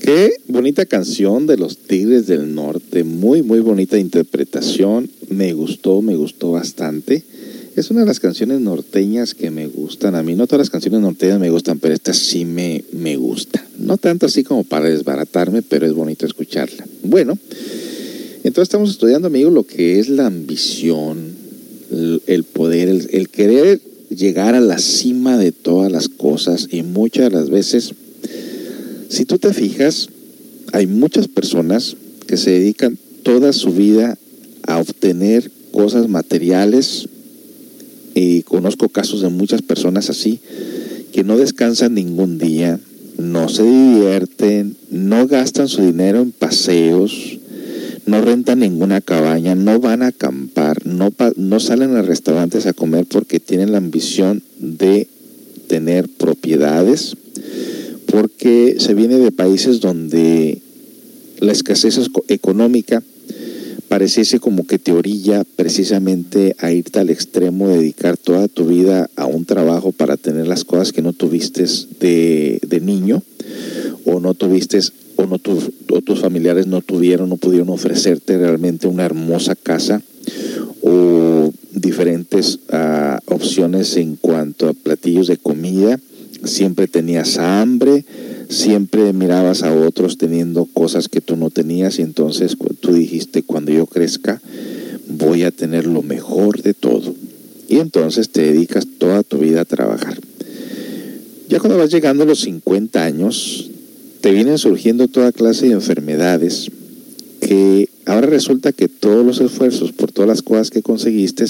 Qué bonita canción de los Tigres del Norte, muy muy bonita interpretación, me gustó, me gustó bastante. Es una de las canciones norteñas que me gustan a mí. No todas las canciones norteñas me gustan, pero esta sí me, me gusta. No tanto así como para desbaratarme, pero es bonito escucharla. Bueno, entonces estamos estudiando, amigo, lo que es la ambición, el, poder, el, el querer llegar a la cima de todas las cosas y muchas de las veces, si tú te fijas, hay muchas personas que se dedican toda su vida a obtener cosas materiales conozco casos de muchas personas así que no descansan ningún día, no se divierten, no gastan su dinero en paseos, no rentan ninguna cabaña, no van a acampar, no, no salen a restaurantes a comer porque tienen la ambición de tener propiedades, porque se viene de países donde la escasez económica pareciese como que te orilla precisamente a irte al extremo, dedicar toda tu vida a un trabajo para tener las cosas que no tuviste de, de niño o no tuviste o, no tu, tus familiares no tuvieron, no pudieron ofrecerte realmente una hermosa casa o diferentes uh, opciones en cuanto a platillos de comida. Siempre tenías hambre, siempre mirabas a otros teniendo cosas que tú no tenías y entonces tú dijiste, cuando yo crezca, voy a tener lo mejor de todo. Y entonces te dedicas toda tu vida a trabajar. Ya cuando vas llegando a los 50 años, te vienen surgiendo toda clase de enfermedades que ahora resulta que todos los esfuerzos por todas las cosas que conseguiste,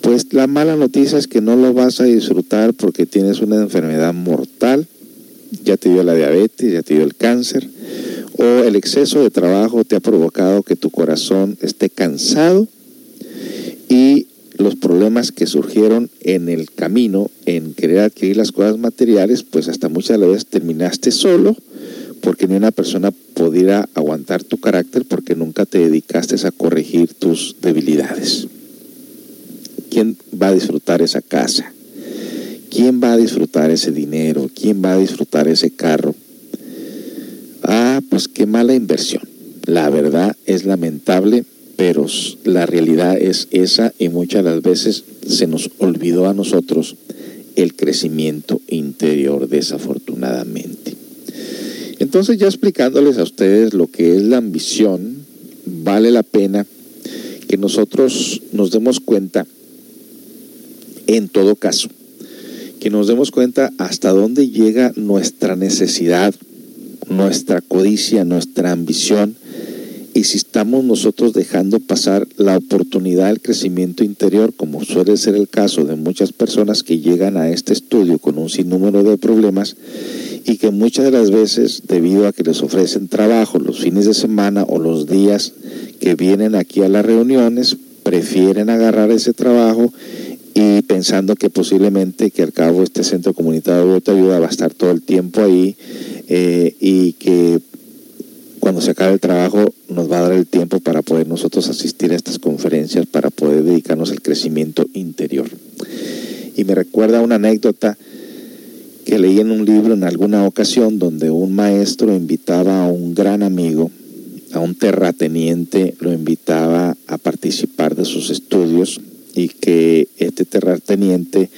pues la mala noticia es que no lo vas a disfrutar porque tienes una enfermedad mortal ya te dio la diabetes, ya te dio el cáncer, o el exceso de trabajo te ha provocado que tu corazón esté cansado y los problemas que surgieron en el camino, en querer adquirir las cosas materiales, pues hasta muchas veces terminaste solo, porque ni una persona pudiera aguantar tu carácter porque nunca te dedicaste a corregir tus debilidades. ¿Quién va a disfrutar esa casa? ¿Quién va a disfrutar ese dinero? ¿Quién va a disfrutar ese carro? Ah, pues qué mala inversión. La verdad es lamentable, pero la realidad es esa y muchas las veces se nos olvidó a nosotros el crecimiento interior desafortunadamente. Entonces ya explicándoles a ustedes lo que es la ambición, vale la pena que nosotros nos demos cuenta, en todo caso, que nos demos cuenta hasta dónde llega nuestra necesidad, nuestra codicia, nuestra ambición, y si estamos nosotros dejando pasar la oportunidad del crecimiento interior, como suele ser el caso de muchas personas que llegan a este estudio con un sinnúmero de problemas y que muchas de las veces, debido a que les ofrecen trabajo los fines de semana o los días que vienen aquí a las reuniones, prefieren agarrar ese trabajo y pensando que posiblemente que al cabo este centro comunitario de ayuda va a estar todo el tiempo ahí eh, y que cuando se acabe el trabajo nos va a dar el tiempo para poder nosotros asistir a estas conferencias, para poder dedicarnos al crecimiento interior. Y me recuerda una anécdota que leí en un libro en alguna ocasión donde un maestro invitaba a un gran amigo, a un terrateniente, lo invitaba a participar de sus estudios y que este terrateniente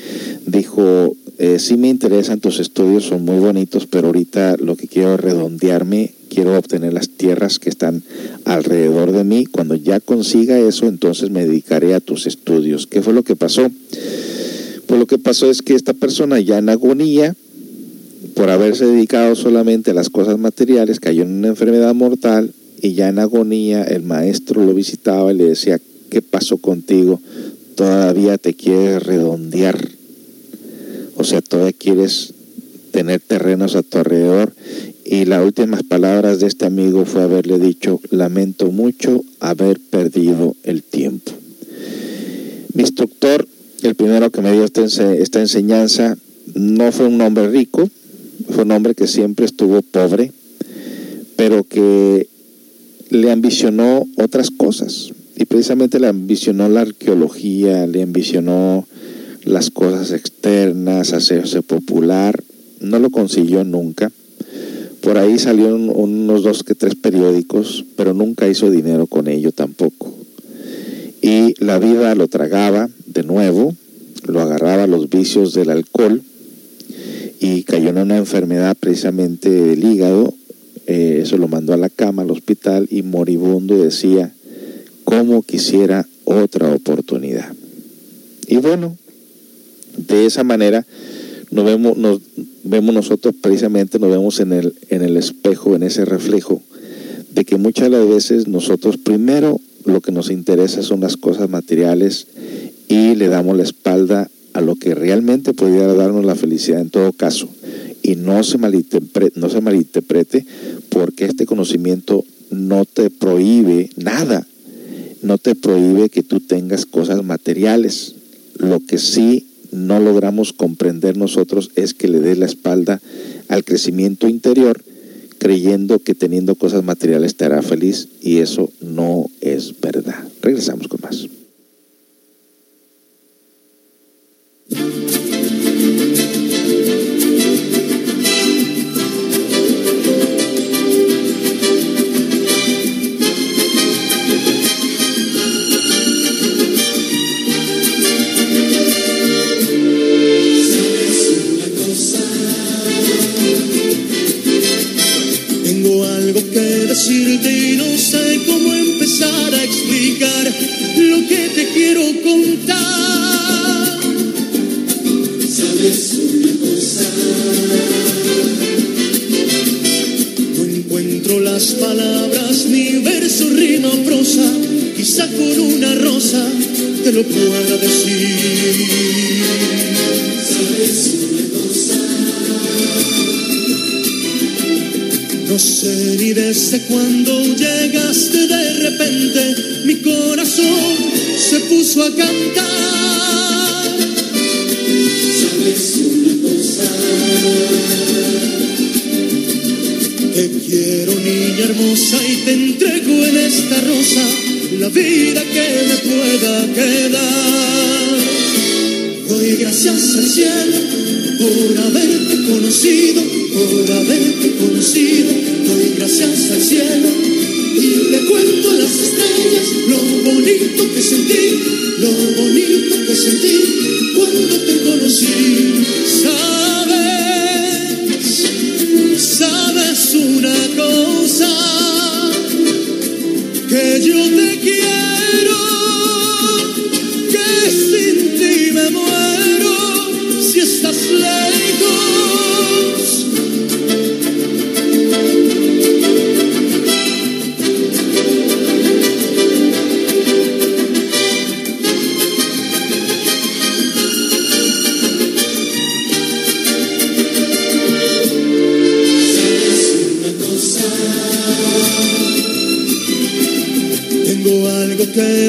dijo, eh, sí me interesan tus estudios, son muy bonitos, pero ahorita lo que quiero es redondearme, quiero obtener las tierras que están alrededor de mí. Cuando ya consiga eso, entonces me dedicaré a tus estudios. ¿Qué fue lo que pasó? Pues lo que pasó es que esta persona ya en agonía, por haberse dedicado solamente a las cosas materiales, cayó en una enfermedad mortal y ya en agonía el maestro lo visitaba y le decía, ¿qué pasó contigo? Todavía te quieres redondear o sea, todavía quieres tener terrenos a tu alrededor. Y las últimas palabras de este amigo fue haberle dicho, lamento mucho haber perdido el tiempo. Mi instructor, el primero que me dio esta, enseñanza, no fue un hombre rico, fue un hombre que siempre estuvo pobre, pero que le ambicionó otras cosas. Y precisamente le ambicionó la arqueología, le ambicionó las cosas externas, hacerse popular. No lo consiguió nunca. Por ahí salieron unos dos que tres periódicos, pero nunca hizo dinero con ello tampoco. Y la vida lo tragaba de nuevo, lo agarraba a los vicios del alcohol y cayó en una enfermedad precisamente del hígado. Eh, eso lo mandó a la cama, al hospital y moribundo decía, ¿cómo quisiera otra oportunidad? Y bueno, de esa manera nos vemos, nos vemos nosotros precisamente, nos vemos en el, en el espejo, en ese reflejo, de que muchas las veces nosotros primero lo que nos interesa son las cosas materiales y le damos la espalda a lo que realmente pudiera darnos la felicidad en todo caso. Y no se, malinterprete, no se malinterprete porque este conocimiento no te prohíbe nada, no te prohíbe que tú tengas cosas materiales. Lo que sí no logramos comprender nosotros es que le dé la espalda al crecimiento interior creyendo que teniendo cosas materiales te hará feliz y eso no es verdad. Regresamos con más. Y no sé cómo empezar a explicar lo que te quiero contar. ¿Sabes una cosa? No encuentro las palabras ni verso, rima prosa, quizá con una rosa te lo pueda decir. ¿Sabes No sé ni desde cuándo llegaste de repente, mi corazón se puso a cantar. ¿Sabes una cosa? Te quiero niña hermosa y te entrego en esta rosa la vida que me pueda quedar. Doy gracias al cielo por haberte conocido por haberte conocido, doy gracias al cielo y le cuento a las estrellas lo bonito que sentí, lo bonito que sentí cuando te conocí.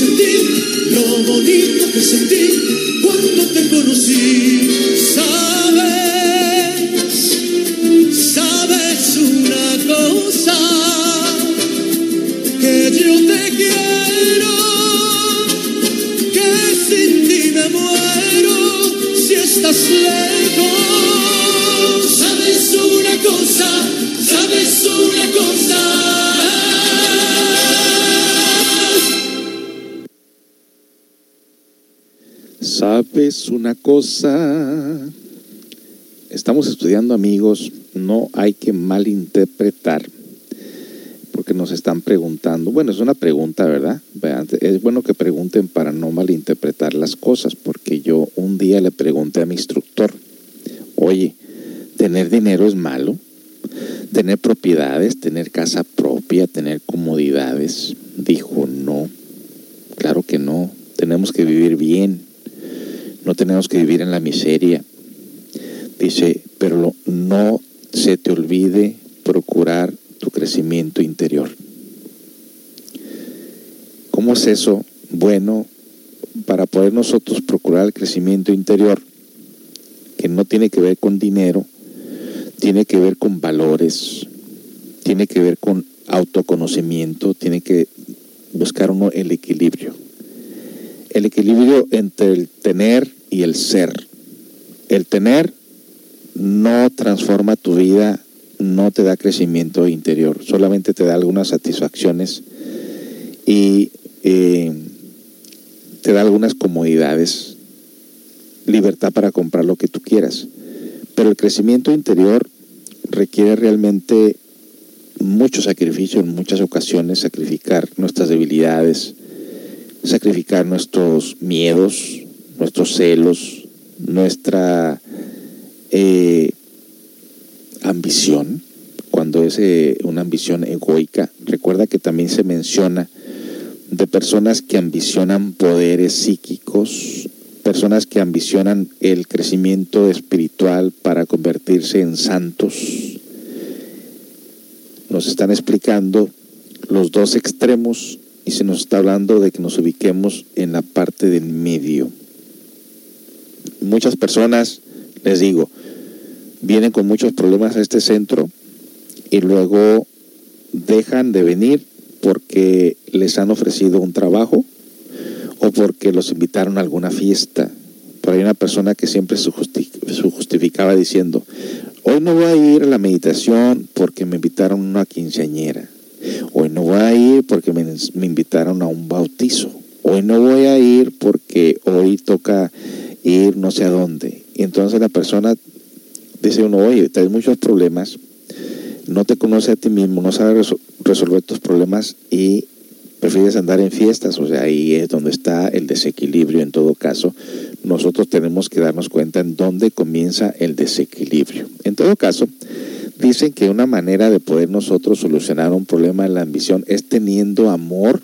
Bonito que una cosa? Estamos estudiando amigos, no hay que malinterpretar, porque nos están preguntando, bueno, es una pregunta, ¿verdad? Es bueno que pregunten para no malinterpretar las cosas, porque yo un día le pregunté a mi instructor, oye, ¿tener dinero es malo? ¿Tener propiedades, tener casa propia, tener comodidades? Dijo, no, claro que no, tenemos que vivir bien, no tenemos que vivir en la miseria. Dice, pero no se te olvide procurar tu crecimiento interior. ¿Cómo es eso? Bueno, para poder nosotros procurar el crecimiento interior, que no tiene que ver con dinero, tiene que ver con valores, tiene que ver con autoconocimiento, tiene que buscar uno el equilibrio. El equilibrio entre el tener y el ser. El tener no transforma tu vida, no te da crecimiento interior, solamente te da algunas satisfacciones y eh, te da algunas comodidades, libertad para comprar lo que tú quieras. Pero el crecimiento interior requiere realmente mucho sacrificio en muchas ocasiones, sacrificar nuestras debilidades, sacrificar nuestros miedos, nuestros celos, nuestra eh, ambición, cuando es eh, una ambición egoica. Recuerda que también se menciona de personas que ambicionan poderes psíquicos, personas que ambicionan el crecimiento espiritual para convertirse en santos. Nos están explicando los dos extremos y se nos está hablando de que nos ubiquemos en la parte del medio. Muchas personas, les digo, vienen con muchos problemas a este centro y luego dejan de venir porque les han ofrecido un trabajo o porque los invitaron a alguna fiesta. Por ahí una persona que siempre se justi- se justificaba diciendo, hoy no voy a ir a la meditación porque me invitaron una quinceañera. Hoy no voy a ir porque me, invitaron a un bautizo. Hoy no voy a ir porque hoy toca ir no sé a dónde. Y entonces la persona dice uno, oye, tienes muchos problemas, no te conoce a ti mismo, no sabe resol- resolver tus problemas y prefieres andar en fiestas, o sea, ahí es donde está el desequilibrio en todo caso. Nosotros tenemos que darnos cuenta en dónde comienza el desequilibrio. En todo caso, dicen que una manera de poder nosotros solucionar un problema de la ambición es teniendo amor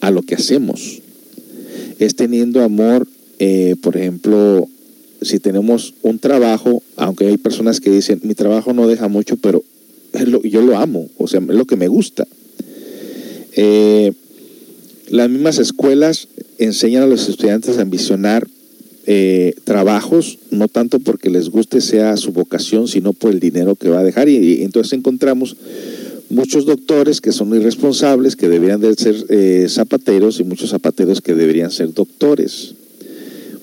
a lo que hacemos. Es teniendo amor, eh, por ejemplo, si tenemos un trabajo, aunque hay personas que dicen, mi trabajo no deja mucho, pero yo lo amo, o sea, es lo que me gusta. Eh, las mismas escuelas enseñan a los estudiantes a ambicionar eh, trabajos, no tanto porque les guste sea su vocación, sino por el dinero que va a dejar. Y, entonces encontramos muchos doctores que son irresponsables, que deberían de ser eh, zapateros, y muchos zapateros que deberían ser doctores.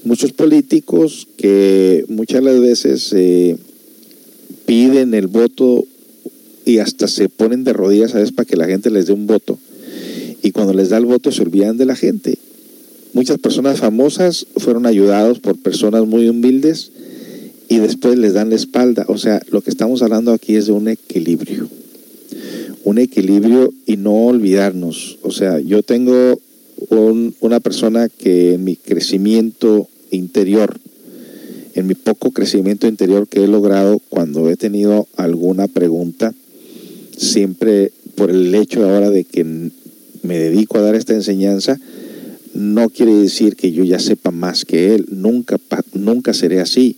Muchos políticos que muchas las veces eh, piden el voto y hasta se ponen de rodillas, ¿sabes? Para que la gente les dé un voto. Y cuando les da el voto se olvidan de la gente. Muchas personas famosas fueron ayudados por personas muy humildes y después les dan la espalda. O sea, lo que estamos hablando aquí es de un equilibrio. Un equilibrio y no olvidarnos. O sea, yo tengo una persona que en mi crecimiento interior, en mi poco crecimiento interior que he logrado cuando he tenido alguna pregunta, siempre por el hecho ahora de que me dedico a dar esta enseñanza, no quiere decir que yo ya sepa más que él, nunca, nunca seré así.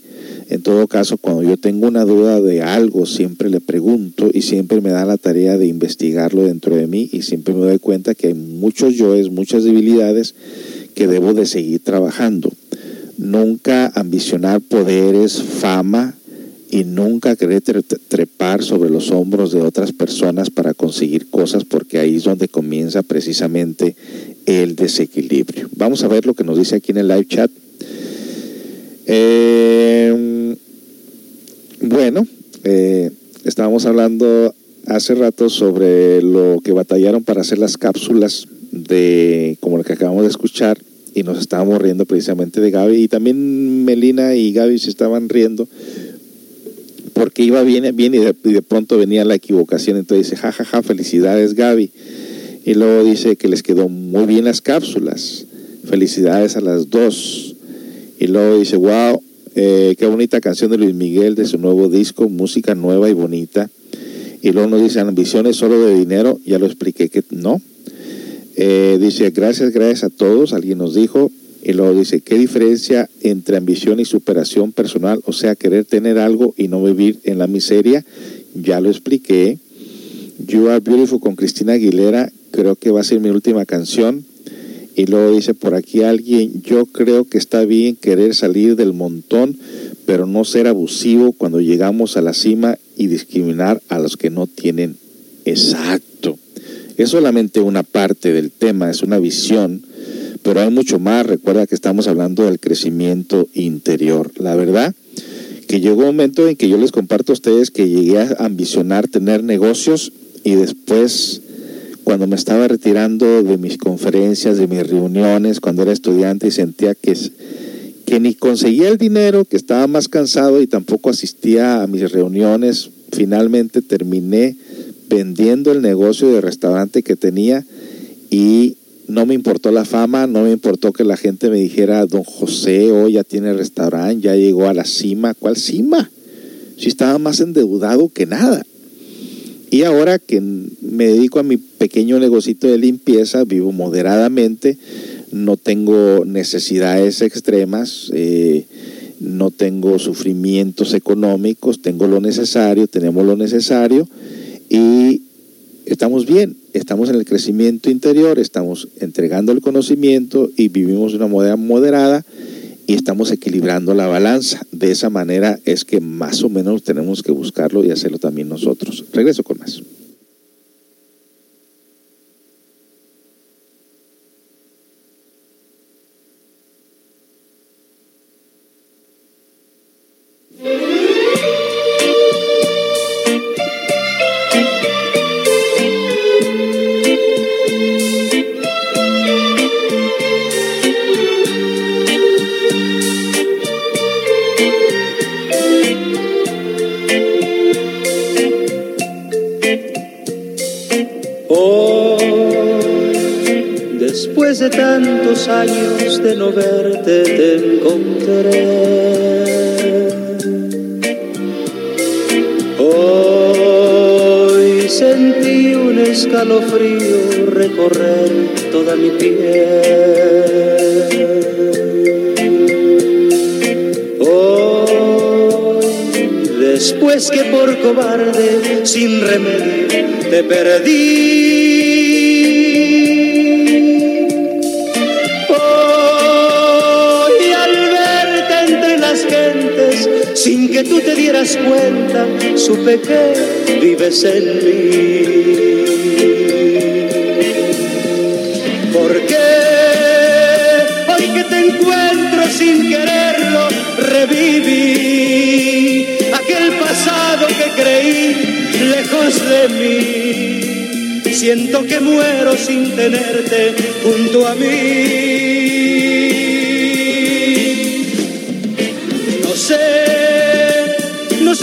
En todo caso, cuando yo tengo una duda de algo, siempre le pregunto y siempre me da la tarea de investigarlo dentro de mí y siempre me doy cuenta que hay muchos yoes, muchas debilidades que debo de seguir trabajando. Nunca ambicionar poderes, fama y nunca querer trepar sobre los hombros de otras personas para conseguir cosas porque ahí es donde comienza precisamente el desequilibrio. Vamos a ver lo que nos dice aquí en el live chat. Eh, bueno, eh, estábamos hablando hace rato sobre lo que batallaron para hacer las cápsulas de como la que acabamos de escuchar y nos estábamos riendo precisamente de Gaby y también Melina y Gaby se estaban riendo porque iba bien, bien y de, pronto venía la equivocación, entonces dice, jajaja, ja, ja, felicidades Gaby. Y luego dice que les quedó muy bien las cápsulas, felicidades a las dos. Y luego dice, wow, eh, qué bonita canción de Luis Miguel de su nuevo disco, música nueva y bonita. Y luego nos dice, ambiciones solo de dinero, ya lo expliqué que no. Eh, dice, gracias, gracias a todos, alguien nos dijo. Y luego dice, ¿qué diferencia entre ambición y superación personal? O sea, querer tener algo y no vivir en la miseria. Ya lo expliqué. You Are Beautiful con Cristina Aguilera, creo que va a ser mi última canción. Y luego dice por aquí alguien, yo creo que está bien querer salir del montón, pero no ser abusivo cuando llegamos a la cima y discriminar a los que no tienen exacto. Es solamente una parte del tema, es una visión, pero hay mucho más. Recuerda que estamos hablando del crecimiento interior. La verdad que llegó un momento en que yo les comparto a ustedes que llegué a ambicionar tener negocios y después cuando me estaba retirando de mis conferencias, de mis reuniones, cuando era estudiante y sentía que, que ni conseguía el dinero, que estaba más cansado y tampoco asistía a mis reuniones, finalmente terminé vendiendo el negocio de restaurante que tenía y no me importó la fama, no me importó que la gente me dijera, don José, hoy ya tiene restaurante, ya llegó a la cima. ¿Cuál cima? Si estaba más endeudado que nada. Y ahora que me dedico a mi pequeño negocito de limpieza, vivo moderadamente, no tengo necesidades extremas, eh, no tengo sufrimientos económicos, tengo lo necesario, tenemos lo necesario y estamos bien, estamos en el crecimiento interior, estamos entregando el conocimiento y vivimos una manera moderada y estamos equilibrando la balanza. De esa manera es que más o menos tenemos que buscarlo y hacerlo también nosotros. Regreso con más. Años de no verte te encontré. Hoy sentí un escalofrío recorrer toda mi piel. Hoy, después que por cobarde, sin remedio, te perdí que tú te dieras cuenta, supe que vives en mí. Porque hoy que te encuentro sin quererlo, reviví aquel pasado que creí lejos de mí. Siento que muero sin tenerte junto a mí.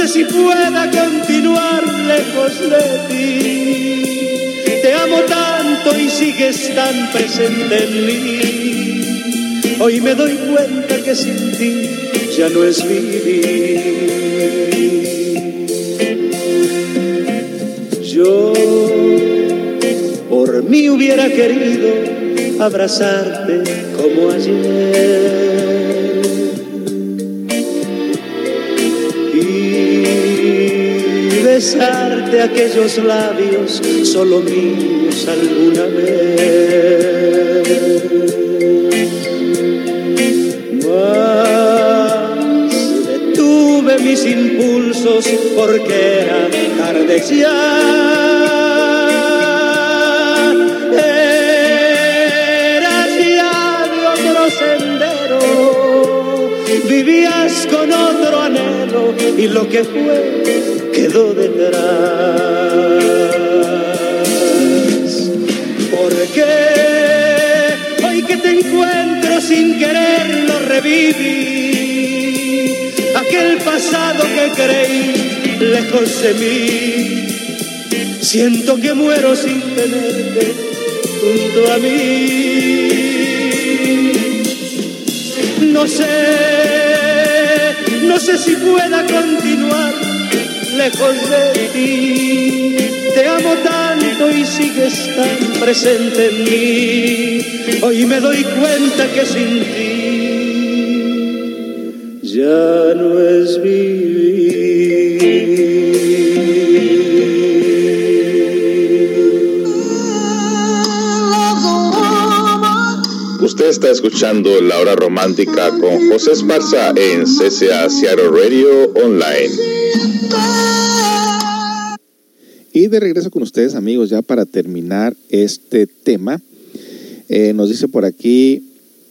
Si pueda continuar lejos de ti. Te amo tanto y sigues tan presente en mí. Hoy me doy cuenta que sin ti ya no es vivir. Yo por mí hubiera querido abrazarte besarte aquellos labios solo míos alguna vez. Mas detuve mis impulsos porque era tarde ya. Eras ya de otro sendero, vivías con otro anhelo y lo que fue quedó detrás. Porque hoy que te encuentro sin quererlo reviví aquel pasado que creí lejos de mí. Siento que muero sin tenerte junto a mí. No sé, no sé si pueda continuar lejos de ti. Te amo tanto y sigues tan presente en mí. Hoy me doy cuenta que sin ti ya no es vivir. Usted está escuchando La Hora Romántica con José Esparza en CCA Seattle Radio Online. De regreso con ustedes, amigos, ya para terminar este tema. Eh, nos dice por aquí,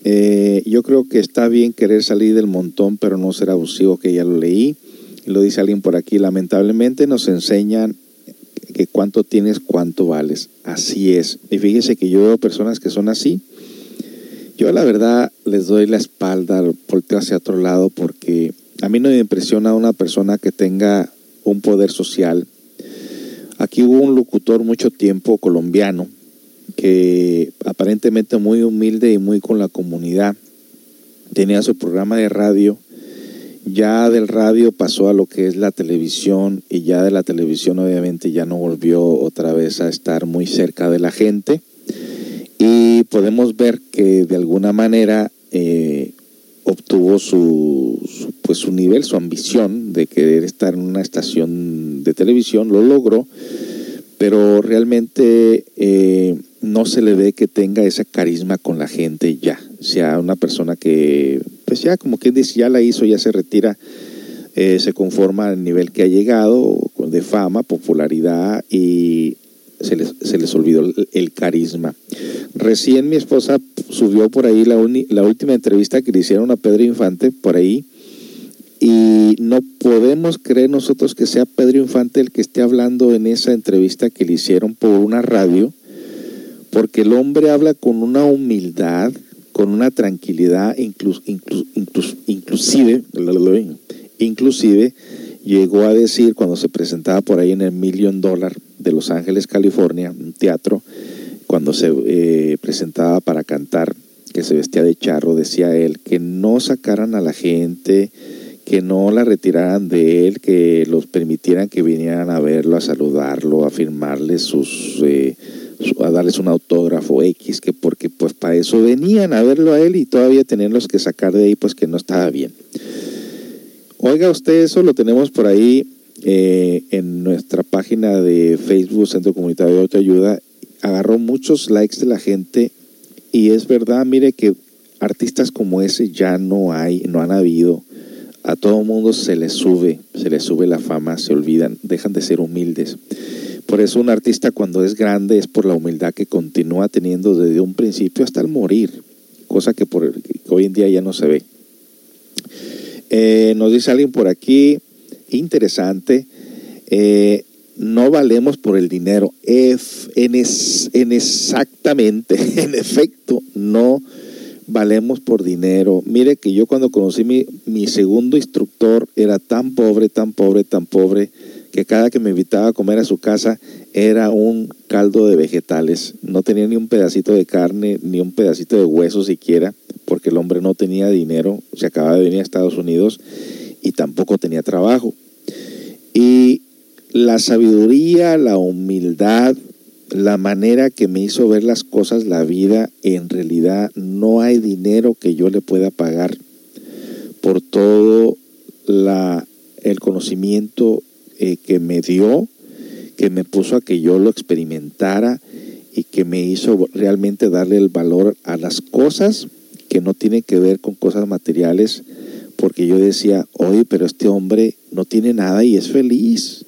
eh, yo creo que está bien querer salir del montón, pero no ser abusivo, que ya lo leí. Lo dice alguien por aquí, lamentablemente nos enseñan que cuánto tienes, cuánto vales. Así es. Y fíjese que yo veo personas que son así. Yo la verdad les doy la espalda, volteo hacia otro lado, porque a mí no me impresiona una persona que tenga un poder social. Aquí hubo un locutor mucho tiempo colombiano que aparentemente muy humilde y muy con la comunidad. Tenía su programa de radio. Ya del radio pasó a lo que es la televisión y ya de la televisión obviamente ya no volvió otra vez a estar muy cerca de la gente. Y podemos ver que de alguna manera eh, obtuvo su, pues su nivel, su ambición de querer estar en una estación de televisión, lo logró, pero realmente eh, no se le ve que tenga ese carisma con la gente ya, o sea, una persona que, pues ya como quien dice, ya la hizo, ya se retira, eh, se conforma al nivel que ha llegado de fama, popularidad y se les, se les olvidó el, carisma. Recién mi esposa subió por ahí la, la última entrevista que le hicieron a Pedro Infante, por ahí, y no podemos creer nosotros que sea Pedro Infante el que esté hablando en esa entrevista que le hicieron por una radio, porque el hombre habla con una humildad, con una tranquilidad, inclus, inclus, inclus, inclusive, inclusive llegó a decir cuando se presentaba por ahí en el Million Dollar de Los Ángeles, California, un teatro, cuando se eh, presentaba para cantar, que se vestía de charro, decía él, que no sacaran a la gente, que no la retiraran de él, que los permitieran que vinieran a verlo, a saludarlo, a firmarle sus, eh, a darles un autógrafo X, que porque pues para eso venían a verlo a él y todavía tenerlos que sacar de ahí, pues que no estaba bien. Oiga usted, eso lo tenemos por ahí eh, en nuestra página de Facebook, Centro Comunitario de Autoayuda. Agarró muchos likes de la gente y es verdad, mire que artistas como ese ya no hay, no han habido. A todo mundo se les sube, se les sube la fama, se olvidan, dejan de ser humildes. Por eso un artista cuando es grande es por la humildad que continúa teniendo desde un principio hasta el morir, cosa que, por, que hoy en día ya no se ve. Eh, nos dice alguien por aquí, interesante, eh, no valemos por el dinero. En exactamente, en efecto, no valemos por dinero. Mire que yo cuando conocí mi, mi segundo instructor era tan pobre, tan pobre, tan pobre, que cada que me invitaba a comer a su casa era un caldo de vegetales. No tenía ni un pedacito de carne, ni un pedacito de hueso siquiera, porque el hombre no tenía dinero, se acababa de venir a Estados Unidos y tampoco tenía trabajo. Y la sabiduría, la humildad, la manera que me hizo ver las cosas, la vida, en realidad no hay dinero que yo le pueda pagar por todo la, el conocimiento eh, que me dio, que me puso a que yo lo experimentara y que me hizo realmente darle el valor a las cosas que no tienen que ver con cosas materiales, porque yo decía, oye, pero este hombre no tiene nada y es feliz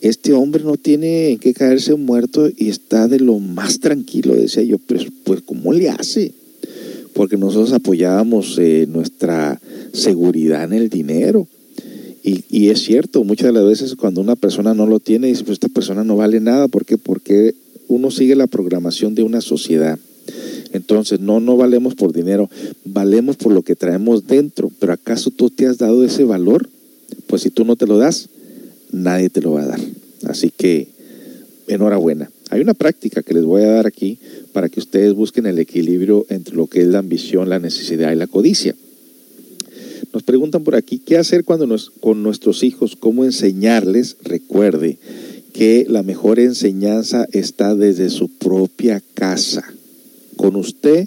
este hombre no tiene en qué caerse muerto y está de lo más tranquilo, decía yo, pues, pues ¿cómo le hace? Porque nosotros apoyábamos eh, nuestra seguridad en el dinero. Y, y, es cierto, muchas de las veces cuando una persona no lo tiene, dice, pues esta persona no vale nada. ¿Por qué? Porque uno sigue la programación de una sociedad. Entonces, no, no valemos por dinero, valemos por lo que traemos dentro. Pero ¿acaso tú te has dado ese valor? Pues si tú no te lo das, nadie te lo va a dar. Así que enhorabuena. Hay una práctica que les voy a dar aquí para que ustedes busquen el equilibrio entre lo que es la ambición, la necesidad y la codicia. Nos preguntan por aquí, ¿qué hacer cuando nos, con nuestros hijos? ¿Cómo enseñarles? Recuerde que la mejor enseñanza está desde su propia casa, con usted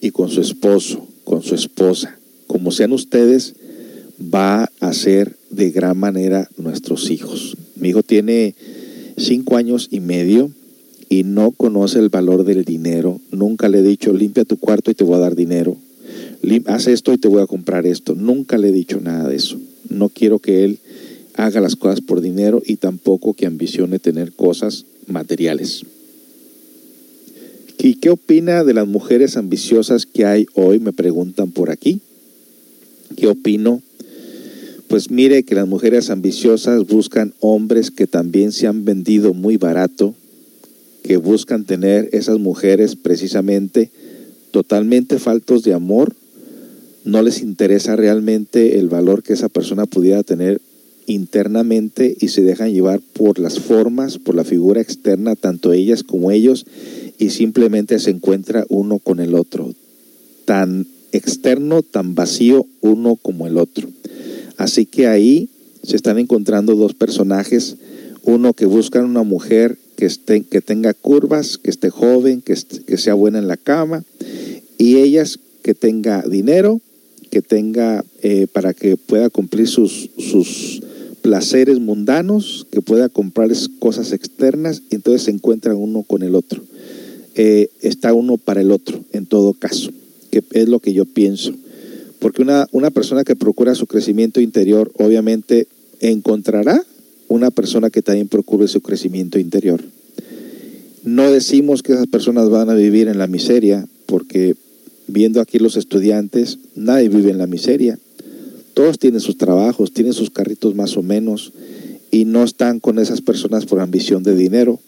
y con su esposo, con su esposa. Como sean ustedes, va a ser de gran manera nuestros hijos. Mi hijo tiene cinco años y medio y no conoce el valor del dinero. Nunca le he dicho, limpia tu cuarto y te voy a dar dinero. Haz esto y te voy a comprar esto. Nunca le he dicho nada de eso. No quiero que él haga las cosas por dinero y tampoco que ambicione tener cosas materiales. ¿Y qué opina de las mujeres ambiciosas que hay hoy? Me preguntan por aquí. ¿Qué opino? Pues mire que las mujeres ambiciosas buscan hombres que también se han vendido muy barato, que buscan tener esas mujeres precisamente totalmente faltos de amor, no les interesa realmente el valor que esa persona pudiera tener internamente y se dejan llevar por las formas, por la figura externa, tanto ellas como ellos, y simplemente se encuentra uno con el otro, tan externo, tan vacío uno como el otro. Así que ahí se están encontrando dos personajes, uno que busca una mujer que, esté, que tenga curvas, que esté joven, que, que sea buena en la cama, y ellas que tenga dinero, que tenga eh, para que pueda cumplir sus, sus placeres mundanos, que pueda comprarles cosas externas, y entonces se encuentra uno con el otro. Eh, está uno para el otro, en todo caso, que es lo que yo pienso. Porque una, una persona que procura su crecimiento interior, obviamente encontrará una persona que también procure su crecimiento interior. No decimos que esas personas van a vivir en la miseria, porque viendo aquí los estudiantes, nadie vive en la miseria. Todos tienen sus trabajos, tienen sus carritos más o menos, y no están con esas personas por ambición de dinero,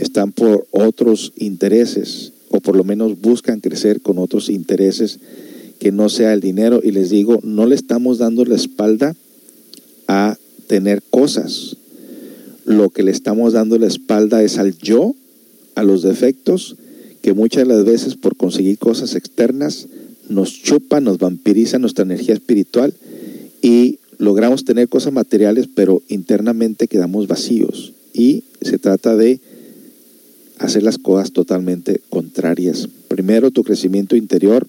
están por otros intereses, o por lo menos buscan crecer con otros intereses que no sea el dinero. Y les digo, no le estamos dando la espalda a tener cosas. Lo que le estamos dando la espalda es al yo, a los defectos, que muchas de las veces por conseguir cosas externas nos chupa, nos vampiriza nuestra energía espiritual y logramos tener cosas materiales, pero internamente quedamos vacíos. Y se trata de hacer las cosas totalmente contrarias. Primero tu crecimiento interior,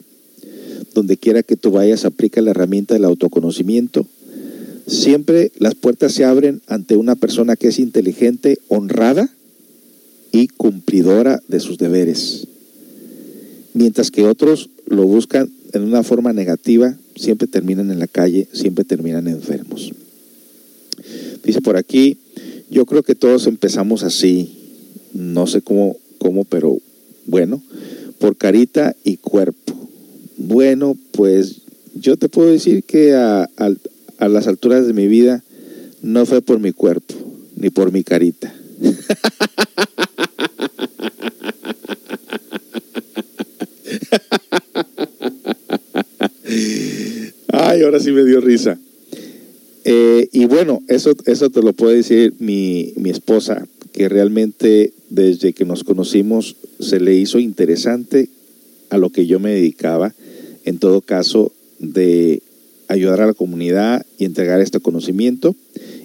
donde quiera que tú vayas, aplica la herramienta del autoconocimiento. Siempre las puertas se abren ante una persona que es inteligente, honrada y cumplidora de sus deberes. Mientras que otros lo buscan en una forma negativa, siempre terminan en la calle, siempre terminan enfermos. Dice por aquí, yo creo que todos empezamos así, no sé cómo, cómo pero bueno, por carita y cuerpo. Bueno, pues yo te puedo decir que a, las alturas de mi vida no fue por mi cuerpo, ni por mi carita. Ay, ahora sí me dio risa. Eh, y bueno, eso, eso te lo puede decir mi, mi esposa, que realmente desde que nos conocimos se le hizo interesante a lo que yo me dedicaba, en todo caso, de ayudar a la comunidad y entregar este conocimiento,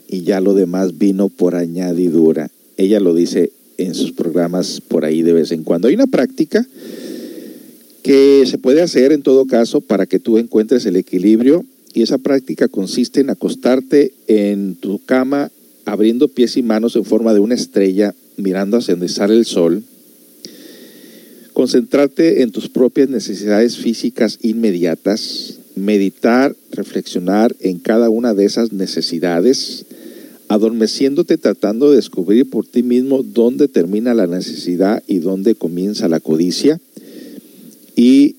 y ya lo demás vino por añadidura. Ella lo dice en sus programas por ahí de vez en cuando. Hay una práctica que se puede hacer en todo caso para que tú encuentres el equilibrio y esa práctica consiste en acostarte en tu cama abriendo pies y manos en forma de una estrella mirando hacia donde sale el sol, concentrarte en tus propias necesidades físicas inmediatas, meditar, reflexionar en cada una de esas necesidades, adormeciéndote tratando de descubrir por ti mismo dónde termina la necesidad y dónde comienza la codicia, y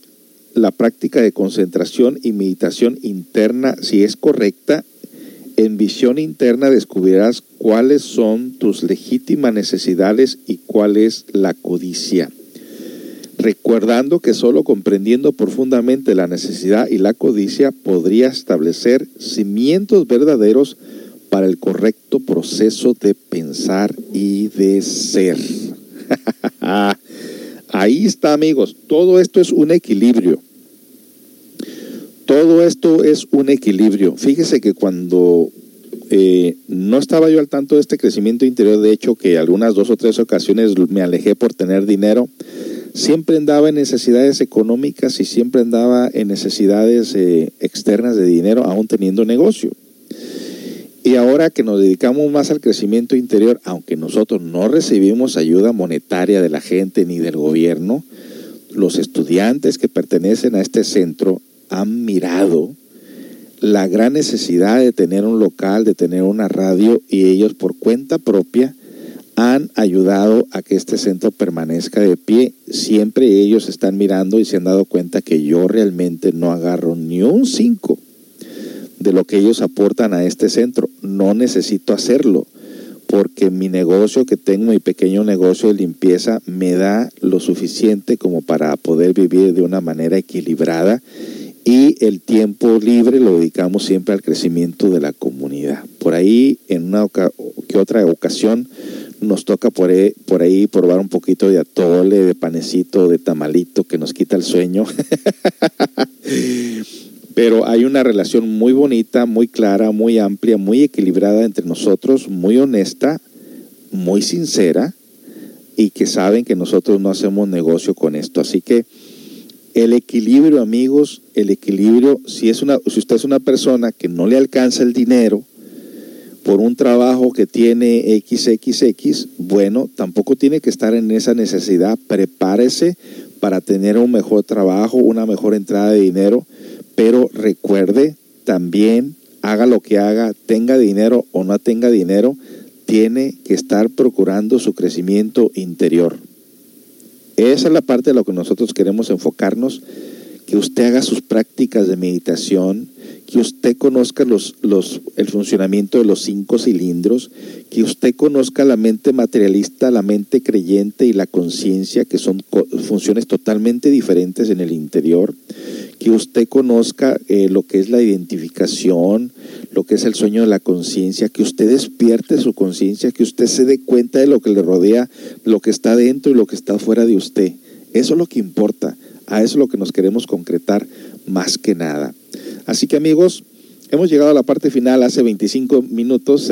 la práctica de concentración y meditación interna, si es correcta, en visión interna descubrirás cuáles son tus legítimas necesidades y cuál es la codicia. Recordando que solo comprendiendo profundamente la necesidad y la codicia podría establecer cimientos verdaderos para el correcto proceso de pensar y de ser. Ahí está amigos, todo esto es un equilibrio. Todo esto es un equilibrio. Fíjese que cuando eh, no estaba yo al tanto de este crecimiento interior, de hecho que algunas dos o tres ocasiones me alejé por tener dinero, siempre andaba en necesidades económicas y siempre andaba en necesidades eh, externas de dinero, aún teniendo negocio. Y ahora que nos dedicamos más al crecimiento interior, aunque nosotros no recibimos ayuda monetaria de la gente ni del gobierno, los estudiantes que pertenecen a este centro han mirado la gran necesidad de tener un local, de tener una radio y ellos por cuenta propia han ayudado a que este centro permanezca de pie. Siempre ellos están mirando y se han dado cuenta que yo realmente no agarro ni un cinco de lo que ellos aportan a este centro. No necesito hacerlo porque mi negocio que tengo, mi pequeño negocio de limpieza, me da lo suficiente como para poder vivir de una manera equilibrada y el tiempo libre lo dedicamos siempre al crecimiento de la comunidad. Por ahí, en una que otra ocasión, nos toca por ahí, por ahí probar un poquito de atole, de panecito, de tamalito que nos quita el sueño. Pero hay una relación muy bonita, muy clara, muy amplia, muy equilibrada entre nosotros, muy honesta, muy sincera y que saben que nosotros no hacemos negocio con esto. Así que el equilibrio, amigos, el equilibrio, si, es una, si usted es una persona que no le alcanza el dinero por un trabajo que tiene XXX, bueno, tampoco tiene que estar en esa necesidad. Prepárese para tener un mejor trabajo, una mejor entrada de dinero, pero recuerde también, haga lo que haga, tenga dinero o no tenga dinero, tiene que estar procurando su crecimiento interior. Esa es la parte de lo que nosotros queremos enfocarnos, que usted haga sus prácticas de meditación, que usted conozca los, los, el funcionamiento de los cinco cilindros, que usted conozca la mente materialista, la mente creyente y la conciencia, que son funciones totalmente diferentes en el interior, que usted conozca eh, lo que es la identificación, lo que es el sueño de la conciencia, que usted despierte su conciencia, que usted se dé cuenta de lo que le rodea, lo que está dentro y lo que está fuera de usted. Eso es lo que importa, a eso es lo que nos queremos concretar más que nada. Así que amigos, hemos llegado a la parte final hace 25 minutos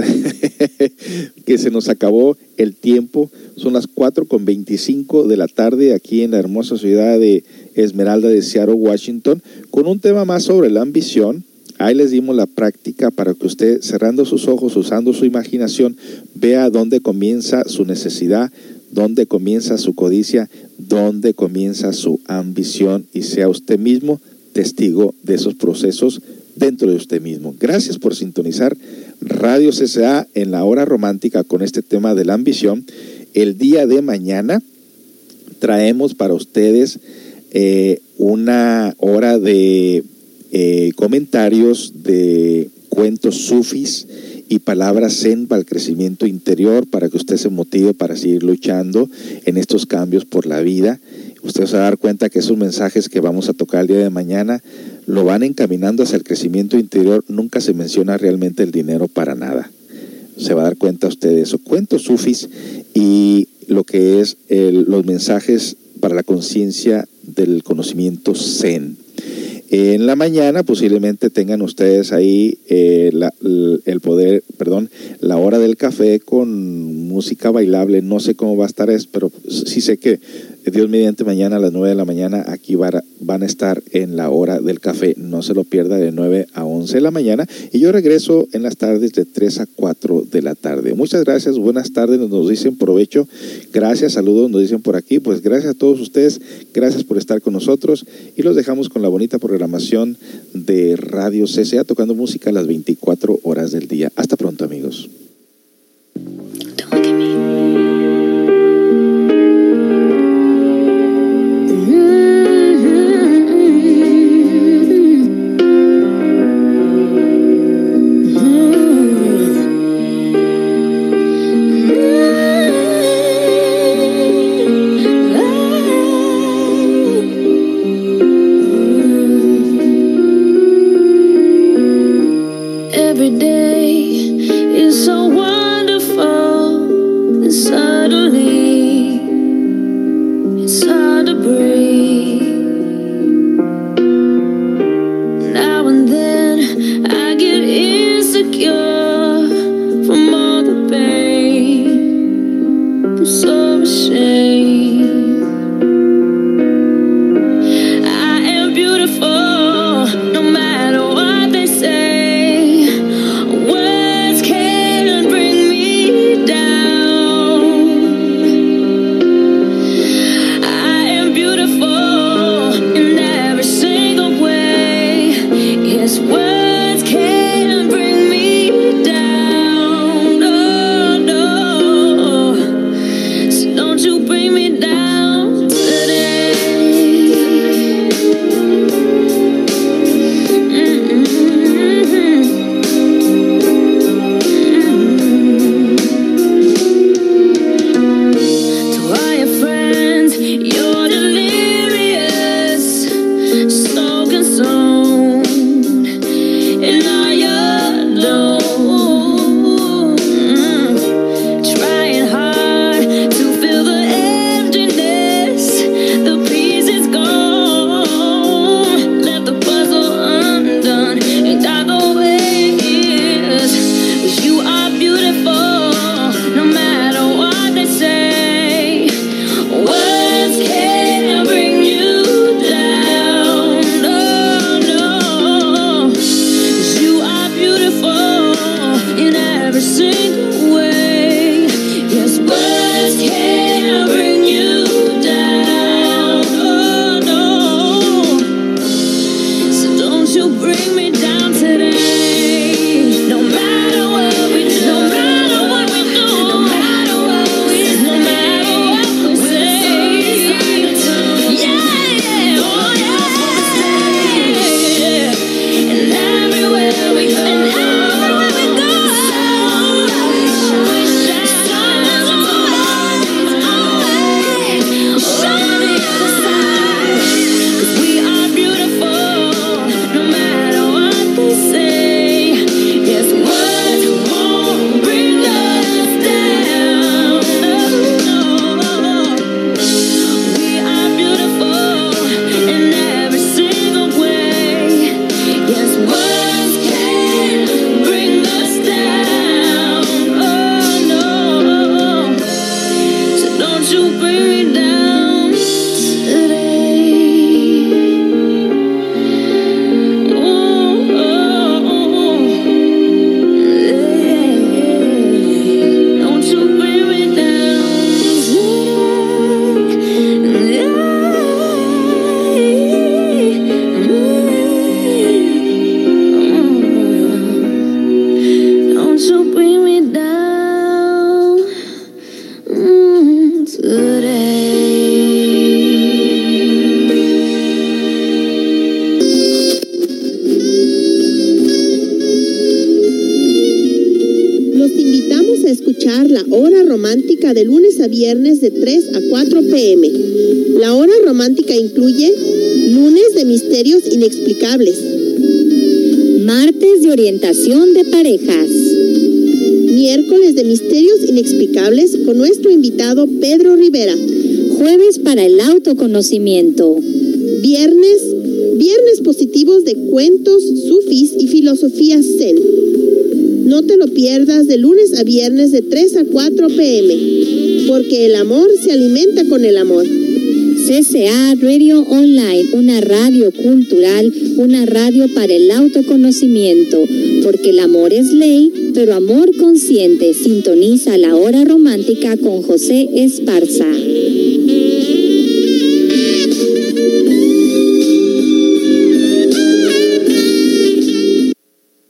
que se nos acabó el tiempo. Son las 4 con 25 de la tarde aquí en la hermosa ciudad de Esmeralda de Seattle, Washington, con un tema más sobre la ambición. Ahí les dimos la práctica para que usted, cerrando sus ojos, usando su imaginación, vea dónde comienza su necesidad, dónde comienza su codicia, dónde comienza su ambición y sea usted mismo testigo de esos procesos dentro de usted mismo. Gracias por sintonizar Radio CSA en la hora romántica con este tema de la ambición. El día de mañana traemos para ustedes eh, una hora de eh, comentarios de cuentos sufis y palabras zen para el crecimiento interior, para que usted se motive para seguir luchando en estos cambios por la vida. Usted se va a dar cuenta que esos mensajes que vamos a tocar el día de mañana lo van encaminando hacia el crecimiento interior, nunca se menciona realmente el dinero para nada. Se va a dar cuenta usted de eso. Cuentos sufis y lo que es los mensajes para la conciencia del conocimiento zen. En la mañana posiblemente tengan ustedes ahí eh, el poder, perdón, la hora del café con música bailable. No sé cómo va a estar pero sí sé que Dios mediante mañana a las 9 de la mañana aquí van a estar en la hora del café. No se lo pierda de 9 a 11 de la mañana. Y yo regreso en las tardes de 3 a 4 de la tarde. Muchas gracias, buenas tardes. Nos dicen provecho. Gracias, saludos, nos dicen por aquí. Pues gracias a todos ustedes. Gracias por estar con nosotros. Y los dejamos con la bonita programación de Radio CCA tocando música a las 24 horas del día. Hasta pronto, amigos. De 3 a 4 pm. La hora romántica incluye lunes de misterios inexplicables, martes de orientación de parejas, miércoles de misterios inexplicables con nuestro invitado Pedro Rivera, jueves para el autoconocimiento, viernes, viernes positivos de cuentos, sufis y filosofía zen. No te lo pierdas de lunes a viernes de 3 a 4 pm, porque el amor se alimenta con el amor. CCA Radio Online, una radio cultural, una radio para el autoconocimiento, porque el amor es ley, pero amor consciente. Sintoniza la hora romántica con José Esparza.